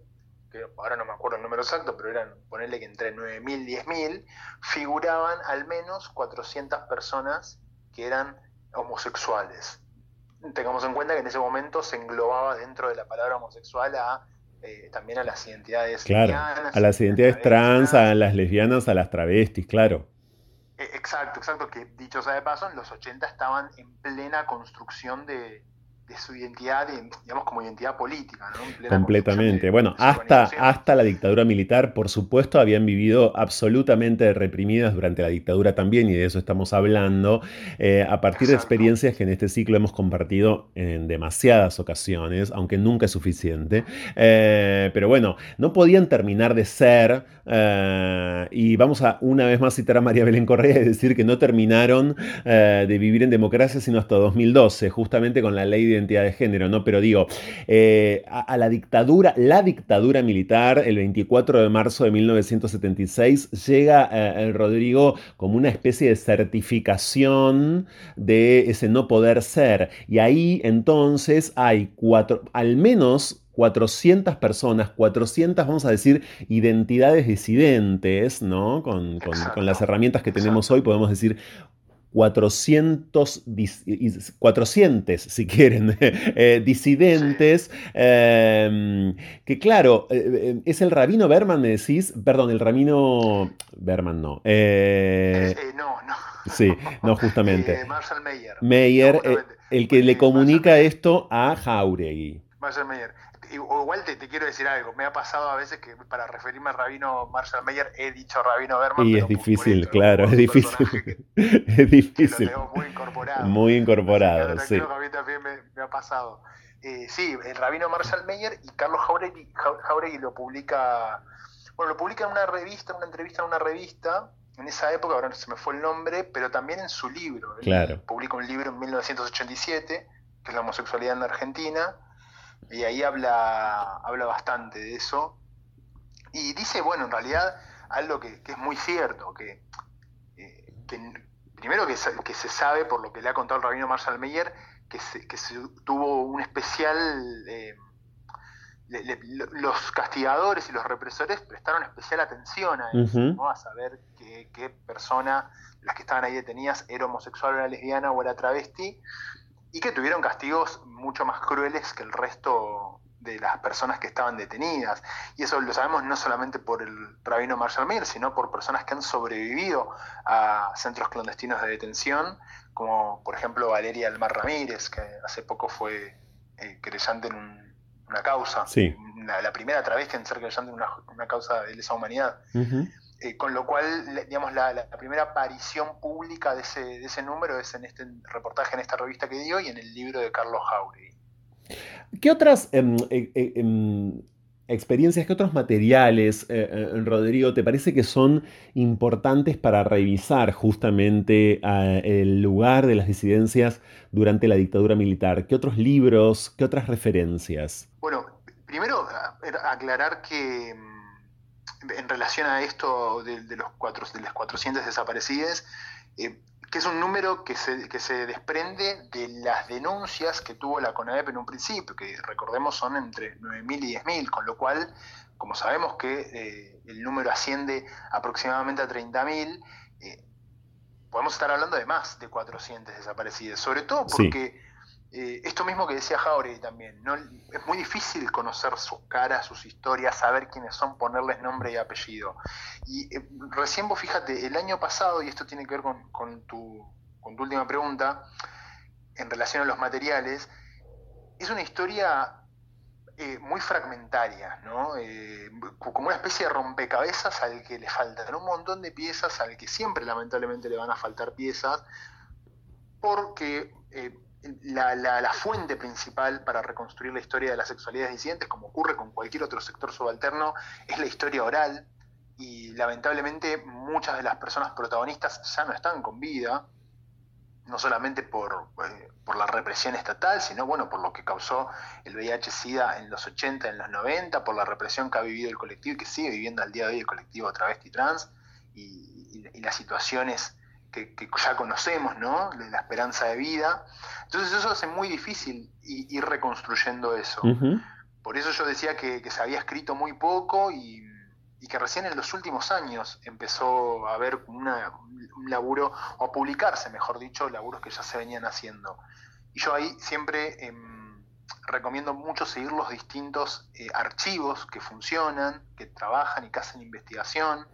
que ahora no me acuerdo el número exacto, pero eran, ponerle que entre 9.000 y 10.000, figuraban al menos 400 personas que eran homosexuales. Tengamos en cuenta que en ese momento se englobaba dentro de la palabra homosexual a, eh, también a las identidades Claro, lesbianas, a las identidades trans, a las lesbianas, a las travestis, claro. Eh, Exacto, exacto, que dicho sea de paso, en los 80 estaban en plena construcción de, de su identidad, de- digamos, como identidad política, ¿no? Completamente. Bueno, hasta, hasta la dictadura militar, por supuesto, habían vivido absolutamente reprimidas durante la dictadura también, y de eso estamos hablando, eh, a partir de experiencias que en este ciclo hemos compartido en demasiadas ocasiones, aunque nunca es suficiente. Eh, pero bueno, no podían terminar de ser, eh, y vamos a una vez más citar a María Belén Correa y decir que no terminaron de vivir en democracia sino hasta 2012, justamente con la ley de identidad de género, ¿no? Pero digo, eh, a, a la dictadura, la dictadura militar, el 24 de marzo de 1976, llega eh, el Rodrigo como una especie de certificación de ese no poder ser. Y ahí entonces hay cuatro, al menos 400 personas, 400, vamos a decir, identidades disidentes, ¿no? Con, con- con las herramientas que tenemos hoy, podemos decir 400, dis- y- 400 si quieren, eh, disidentes, eh, que claro, eh, eh, es el rabino Berman, me decís, perdón, el rabino Berman no. no, no. sí, no, justamente. Marshall Meyer. Meyer, el que le comunica esto a Jauregui. Marshall Meyer. O Igual te, te quiero decir algo, me ha pasado a veces que para referirme al rabino Marshall Meyer he dicho rabino Berman, Y pero es difícil, claro, es difícil. Es difícil. muy incorporado. Muy incorporado, sí. creo que a mí también me, me ha pasado. Eh, sí, el rabino Marshall Meyer y Carlos Jauregui, Jau- Jauregui lo publica, bueno, lo publica en una revista, en una entrevista en una revista, en esa época, ahora se me fue el nombre, pero también en su libro. Él Claro. publica un libro en 1987, que es la homosexualidad en la Argentina, y ahí habla, habla bastante de eso. Y dice, bueno, en realidad, algo que, que es muy cierto, que, eh, que primero que, se- que se sabe, por lo que le ha contado el rabino Marshall Meyer, que se, que se tuvo un especial... eh, le- le- lo- los castigadores y los represores prestaron especial atención a eso. ¿no? a saber qué, qué persona, las que estaban ahí detenidas, era homosexual, era lesbiana o era travesti, y que tuvieron castigos mucho más crueles que el resto de las personas que estaban detenidas. Y eso lo sabemos no solamente por el rabino Marshall Meyer, sino por personas que han sobrevivido a centros clandestinos de detención, como por ejemplo Valeria Almar Ramírez, que hace poco fue eh, querellante en un- una causa, Sí. la, la primera travesti en ser querellante en una, una causa de lesa humanidad. Eh, con lo cual, digamos, la, la- primera aparición pública de ese, de ese número es en este reportaje, en esta revista que dio y en el libro de Carlos Jauregui. ¿Qué otras em, eh, eh, em, experiencias, qué otros materiales, Rodrigo, te parece que son importantes para revisar justamente eh, el lugar de las disidencias durante la dictadura militar? ¿Qué otros libros, qué otras referencias? Bueno, primero aclarar que mm, en relación a esto de, de los cuatro, de las 400 desaparecidas, eh, que es un número que se, que se desprende de las denuncias que tuvo la CONADEP en un principio, que recordemos son entre 9.000 y 10.000, con lo cual, como sabemos que eh, el número asciende aproximadamente a 30.000, eh, podemos estar hablando de más de 400 desaparecidas, sobre todo Sí. Eh, esto mismo que decía Jauregui también, es muy difícil conocer sus caras, sus historias, saber quiénes son, ponerles nombre y apellido. Y eh, recién vos fíjate, el año pasado, y esto tiene que ver con, tu, última pregunta, en relación a los materiales, es una historia eh, muy fragmentaria, ¿no? Como una especie de rompecabezas al que le faltan un montón de piezas, al que siempre lamentablemente le van a faltar piezas, porque la, la- la fuente principal para reconstruir la historia de las sexualidades disidentes, como ocurre con cualquier otro sector subalterno, es la historia oral. Y lamentablemente muchas de las personas protagonistas ya no están con vida, no solamente por, eh, la represión estatal, sino bueno, por lo que causó el VIH-Sida en los 80, en los 90, por la represión que ha vivido el colectivo y que sigue viviendo al día de hoy el colectivo travesti trans y las situaciones que, que ya conocemos, ¿no? De la esperanza de vida. Entonces eso hace muy difícil ir reconstruyendo eso. Por eso yo decía que, que se había escrito muy poco y, y que recién en los últimos años empezó a haber una- un laburo, o a publicarse, mejor dicho, laburos que ya se venían haciendo. Y yo ahí siempre em, recomiendo mucho seguir los distintos eh, archivos que funcionan, que trabajan y que hacen investigación.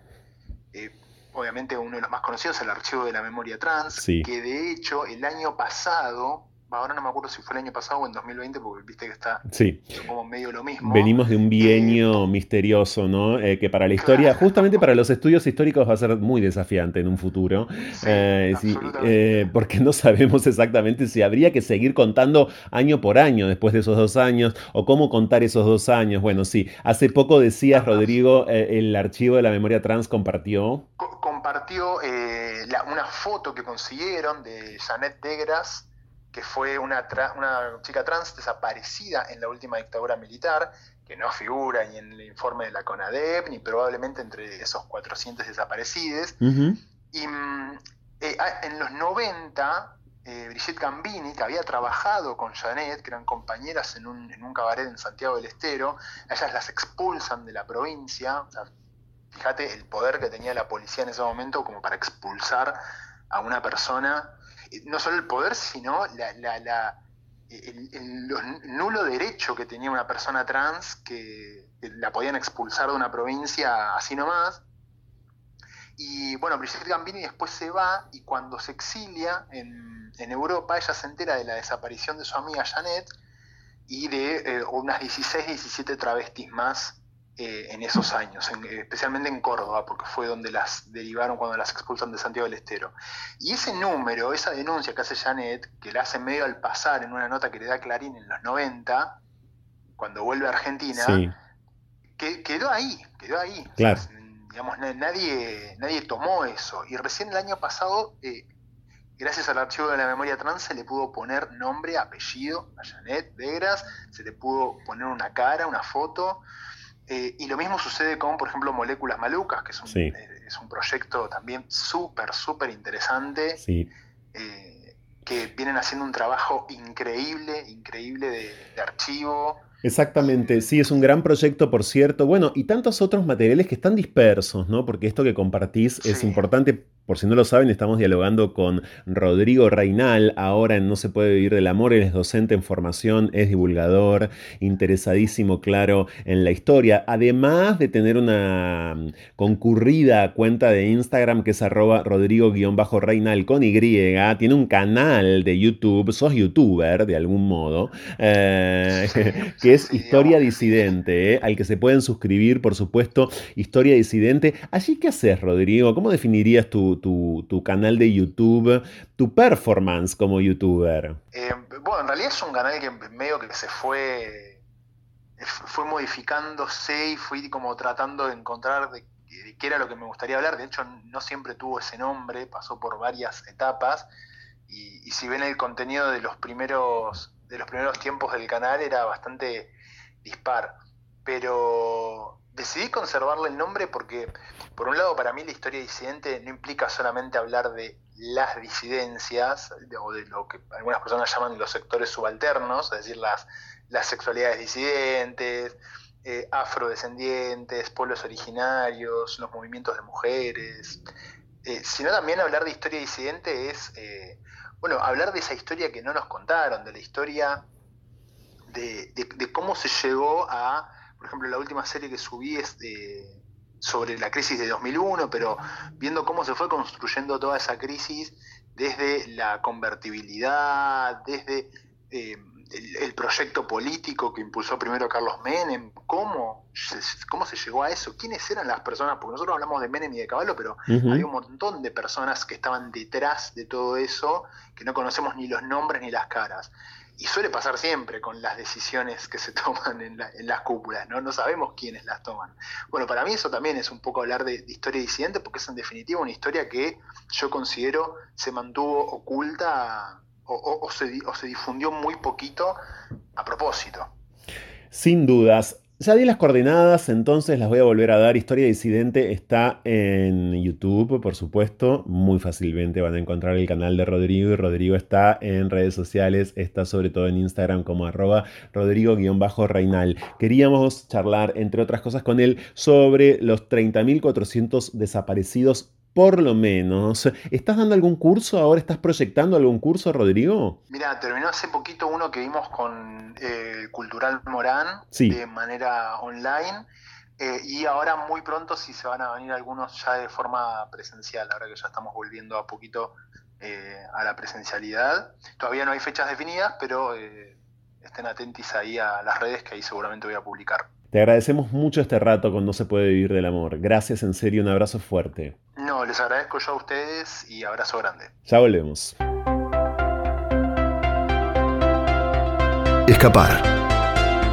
Eh, obviamente uno de los más conocidos es el archivo de la memoria trans, Sí. que de hecho el año pasado, ahora no me acuerdo si fue el año pasado o en 2020, porque viste que está Sí. como medio lo mismo. Venimos de un bienio misterioso, ¿no? Eh, que para la historia, justamente para los estudios históricos va a ser muy desafiante en un futuro, Eh, sí, eh, porque no sabemos exactamente si habría que seguir contando año por año después de esos dos años, o cómo contar esos dos años. Bueno, sí, hace poco decías, Rodrigo, eh, el archivo de la memoria trans compartió. Co- compartió eh, la- una foto que consiguieron de Janet Degras, que fue una, tra- una chica trans desaparecida en la última dictadura militar, que no figura ni en el informe de la CONADEP, ni probablemente entre esos 400 desaparecidos. Y mm, eh, ah, en los 90, eh, Brigitte Gambini, que había trabajado con Janet, que eran compañeras en un, en un cabaret en Santiago del Estero, ellas las expulsan de la provincia. O sea, fíjate el poder que tenía la policía en ese momento como para expulsar a una persona. No solo el poder, sino la, el, el- lo nulo derecho que tenía una persona trans que, que la podían expulsar de una provincia así nomás. Y bueno, Brigitte Gambini después se va y cuando se exilia en, en Europa, ella se entera de la desaparición de su amiga Janet y de eh, unas 16, 17 travestis más eh, en esos años, en- especialmente en Córdoba, porque fue donde las derivaron cuando las expulsan de Santiago del Estero. Y ese número, esa denuncia que hace Janet, que la hace medio al pasar en una nota que le da Clarín en los 90, cuando vuelve a Argentina, Sí, que, quedó ahí, quedó ahí. claro. Digamos, na- nadie, nadie tomó eso. Y recién el año pasado, eh, gracias al archivo de la memoria trans, se le pudo poner nombre, apellido a Janet Degras, se le pudo poner una cara, una foto. Eh, y lo mismo sucede con, por ejemplo, Moléculas Malucas, que es un, Sí. eh, es un proyecto también súper, súper interesante, Sí. eh, que vienen haciendo un trabajo increíble, increíble de, de archivo. Exactamente, sí, es un gran proyecto, por cierto. Bueno, y tantos otros materiales que están dispersos, ¿no? Porque esto que compartís es importante. Por si no lo saben, estamos dialogando con Rodrigo Reinal, ahora en No se puede vivir del amor. Él es docente en formación, es divulgador, interesadísimo, claro, en la historia. Además de tener una mm, concurrida cuenta de Instagram que es arroba Rodrigo-Reinal con Y, tiene un canal de YouTube, sos youtuber de algún modo, eh, que es Historia Disidente, eh, al que se pueden suscribir, por supuesto, Historia Disidente. Allí, ¿qué haces, Rodrigo? ¿Cómo definirías tu, tu- canal de YouTube, tu performance como youtuber? Eh, bueno, en realidad es un canal que medio que se fue, fue modificándose y fui como tratando de encontrar qué era lo que me gustaría hablar. De hecho, no siempre tuvo ese nombre, pasó por varias etapas. Y, y si ven el contenido de los primeros, de los primeros tiempos del canal era bastante dispar. Pero decidí conservarle el nombre porque, por un lado, para mí la historia disidente no implica solamente hablar de las disidencias, de- o de lo que algunas personas llaman los sectores subalternos, es decir, las, las sexualidades disidentes, eh, afrodescendientes, pueblos originarios, los movimientos de mujeres, eh, sino también hablar de historia disidente es, eh, bueno, hablar de esa historia que no nos contaron, de la historia de, de- cómo se llegó a, ejemplo, la última serie que subí es de- sobre la crisis de 2001, pero viendo cómo se fue construyendo toda esa crisis desde la convertibilidad, desde eh, el, el proyecto político que impulsó primero Carlos Menem, cómo se, cómo se llegó a eso, quiénes eran las personas, porque nosotros hablamos de Menem y de Caballo, pero Ujú. hay un montón de personas que estaban detrás de todo eso, que no conocemos ni los nombres ni las caras. Y suele pasar siempre con las decisiones que se toman en, la- en las cúpulas, ¿no? No sabemos quiénes las toman. Bueno, para mí eso también es un poco hablar de, historia disidente, porque es en definitiva una historia que yo considero se mantuvo oculta o, o- se, o se difundió muy poquito a propósito. Sin dudas. Ya di las coordenadas, entonces las voy a volver a dar. Historia Disidente está en YouTube, por supuesto. Muy fácilmente van a encontrar el canal de Rodrigo y Rodrigo está en redes sociales, está sobre todo en Instagram como arroba Rodrigo-Reinal. Queríamos charlar, entre otras cosas, con él sobre los 30.400 desaparecidos por lo menos. ¿Estás dando algún curso ahora? ¿Estás proyectando algún curso, Rodrigo? Mira, terminó hace poquito uno que vimos con eh, Cultural Morán Sí. de manera online. eh, y ahora muy pronto sí se van a venir algunos ya de forma presencial, ahora que ya estamos volviendo a poquito eh, a la presencialidad. Todavía no hay fechas definidas, pero estén atentos ahí a las redes que ahí seguramente voy a publicar. Te agradecemos mucho este rato con No se puede vivir del amor. Gracias, en serio, un abrazo fuerte. No, les agradezco yo a ustedes y abrazo grande. Ya volvemos. Escapar.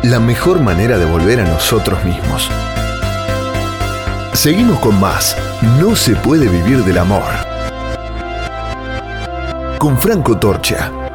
La mejor manera de volver a nosotros mismos. Seguimos con más. No se puede vivir del amor. Con Franco Torcha.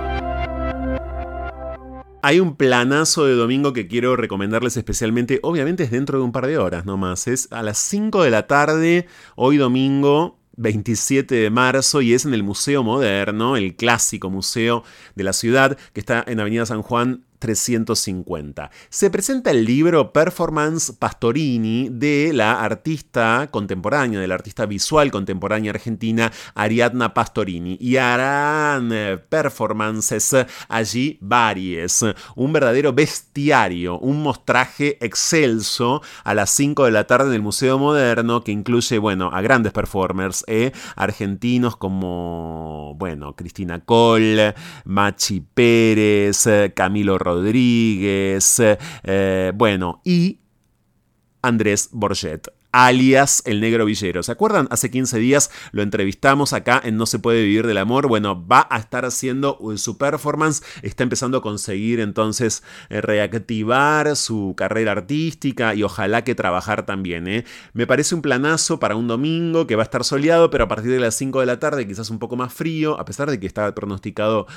Hay un planazo de domingo que quiero recomendarles especialmente. Obviamente es dentro de un par de horas nomás. Es a las 5 de la tarde, hoy domingo. 27 de marzo y es en el Museo Moderno, el clásico museo de la ciudad que está en Avenida San Juan 350. Se presenta el libro Performance Pastorini de la artista contemporánea, de la artista visual contemporánea argentina Ariadna Pastorini y harán eh, performances allí varias. Un verdadero bestiario, un mostraje excelso a las 5 de la tarde en el Museo Moderno que incluye, bueno, a grandes performers eh, argentinos como, bueno, Cristina Cole, Machi Pérez, eh, Camilo Rodríguez, eh, bueno, y Andrés Borget alias el negro villero. ¿Se acuerdan? Hace 15 días lo entrevistamos acá en No se puede vivir del amor. Bueno, va a estar haciendo su performance, está empezando a conseguir entonces eh, reactivar su carrera artística y ojalá que trabajar también. ¿eh? Me parece un planazo para un domingo que va a estar soleado, pero a partir de las 5 de la tarde quizás un poco más frío, a pesar de que está pronosticado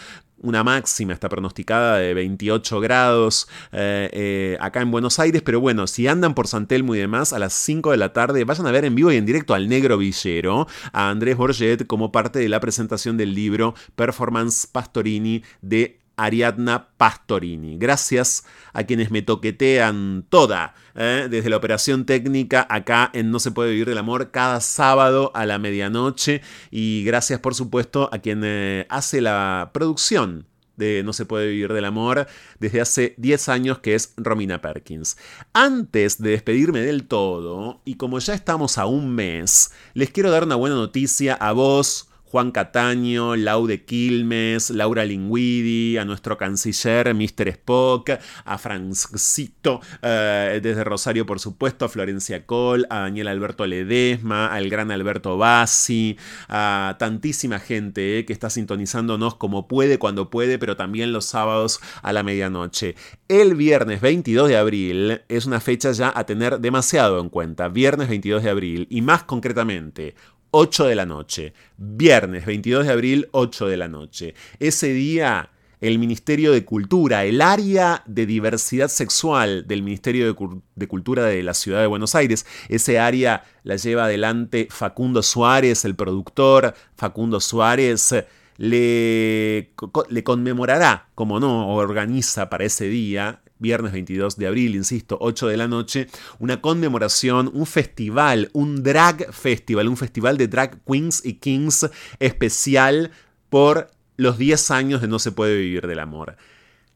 una máxima, está pronosticada de 28 grados eh, acá en Buenos Aires, pero bueno, si andan por San Telmo y demás, a las 5 de la tarde vayan a ver en vivo y en directo al Negro Villero, a Andrés Borget, como parte de la presentación del libro Performance Pastorini de Ariadna Pastorini. Gracias a quienes me toquetean toda, ¿eh? desde la operación técnica acá en No se puede vivir del amor cada sábado a la medianoche y gracias por supuesto a quien eh, hace la producción de No se puede vivir del amor desde hace 10 años que es Romina Perkins. Antes de despedirme del todo, y como ya estamos a un mes, les quiero dar una buena noticia a vos, Juan Cataño, Laude Quilmes, Laura Linguidi, a nuestro canciller Mr. Spock, a Francito eh, desde Rosario, por supuesto, a Florencia Col, a Daniel Alberto Ledesma, al gran Alberto Bassi, a tantísima gente eh, que está sintonizándonos como puede, cuando puede, pero también los sábados a la medianoche. El viernes 22 de abril es una fecha ya a tener demasiado en cuenta. Viernes 22 de abril y más concretamente 8 de la noche. Viernes 22 de abril, 8 de la noche. Ese día, el Ministerio de Cultura, el área de diversidad sexual del Ministerio de, de Cultura de la Ciudad de Buenos Aires, ese área la lleva adelante Facundo Suárez, el productor. Facundo Suárez le conmemorará, como no, organiza para ese día viernes 22 de abril, insisto, 8 de la noche, una conmemoración, un festival, un drag festival, un festival de drag queens y kings especial por los 10 años de No se puede vivir del amor.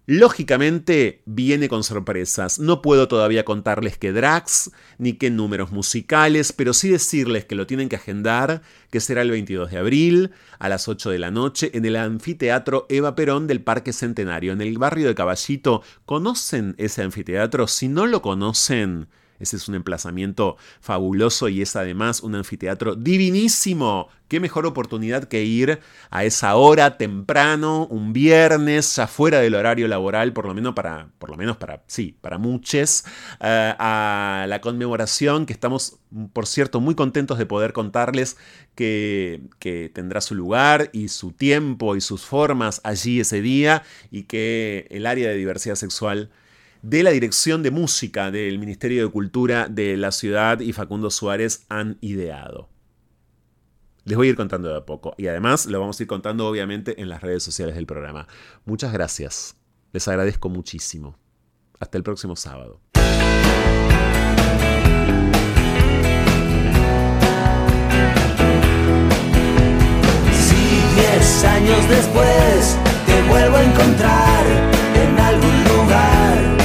Lógicamente viene con sorpresas. No puedo todavía contarles qué drags ni qué números musicales, pero sí decirles que lo tienen que agendar, que será el 22 de abril a las 8 de la noche en el anfiteatro Eva Perón del Parque Centenario, en el barrio de Caballito. ¿Conocen ese anfiteatro? Si no lo conocen, ese es un emplazamiento fabuloso y es además un anfiteatro divinísimo. Qué mejor oportunidad que ir a esa hora temprano, un viernes, ya fuera del horario laboral, por lo menos para, por lo menos para, sí, para muchos, eh, a la conmemoración que estamos, por cierto, muy contentos de poder contarles que, que tendrá su lugar y su tiempo y sus formas allí ese día y que el área de diversidad sexual de la Dirección de Música del Ministerio de Cultura de la ciudad y Facundo Suárez han ideado. Les voy a ir contando de a poco y además lo vamos a ir contando obviamente en las redes sociales del programa. Muchas gracias. Les agradezco muchísimo. Hasta el próximo sábado. Si diez años después te vuelvo a encontrar en algún lugar,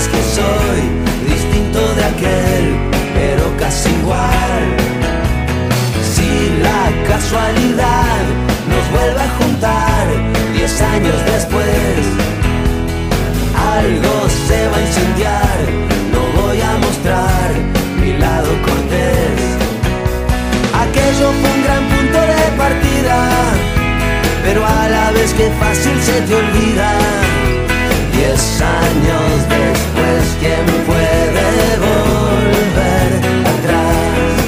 olvides que soy distinto de aquel, pero casi igual. Si la casualidad nos vuelve a juntar diez años después, algo se va a incendiar, no voy a mostrar mi lado cortés. Aquello fue un gran punto de partida, pero a la vez que fácil se te olvida. Diez años después, ¿quién puede volver atrás?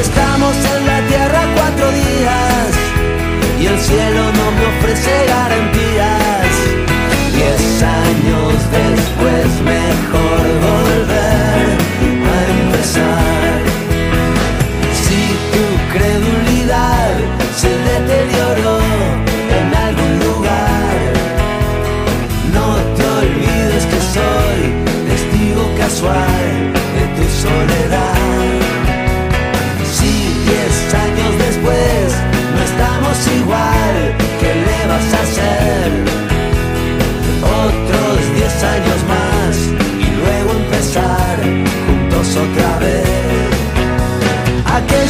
Estamos en la tierra cuatro días y el cielo no me ofrece garantías. Diez años después, mejor volver a empezar.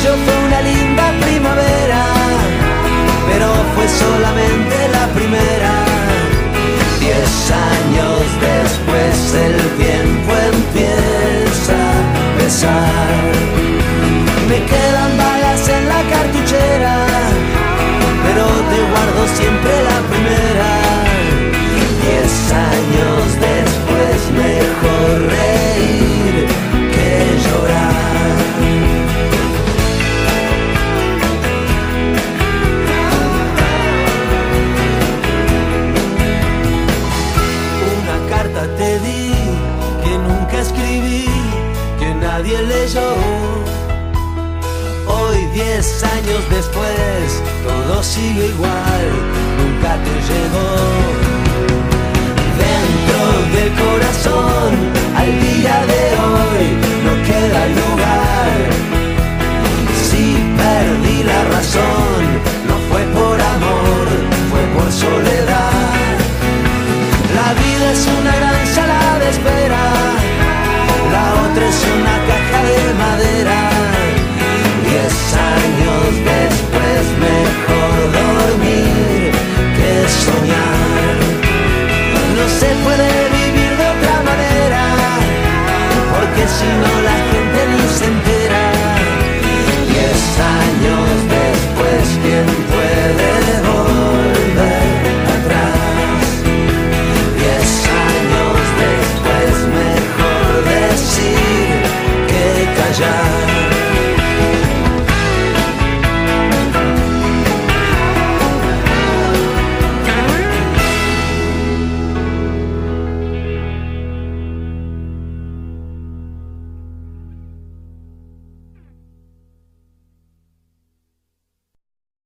Aquello fue una linda primavera, pero fue solamente la primera. Diez años después el tiempo empieza a pesar. Me quedan balas en la cartuchera, pero te guardo siempre la Hoy, diez años después, todo sigue igual, nunca te llegó. Dentro del corazón, al día de hoy, no queda lugar. Si perdí la razón, no fue por amor, fue por soledad. La vida es una gran sala de espera, la otra es una de madera. Diez años después mejor dormir que soñar. No se puede vivir de otra manera, porque si no la gente ni se entera. Diez años después, ¿quién? time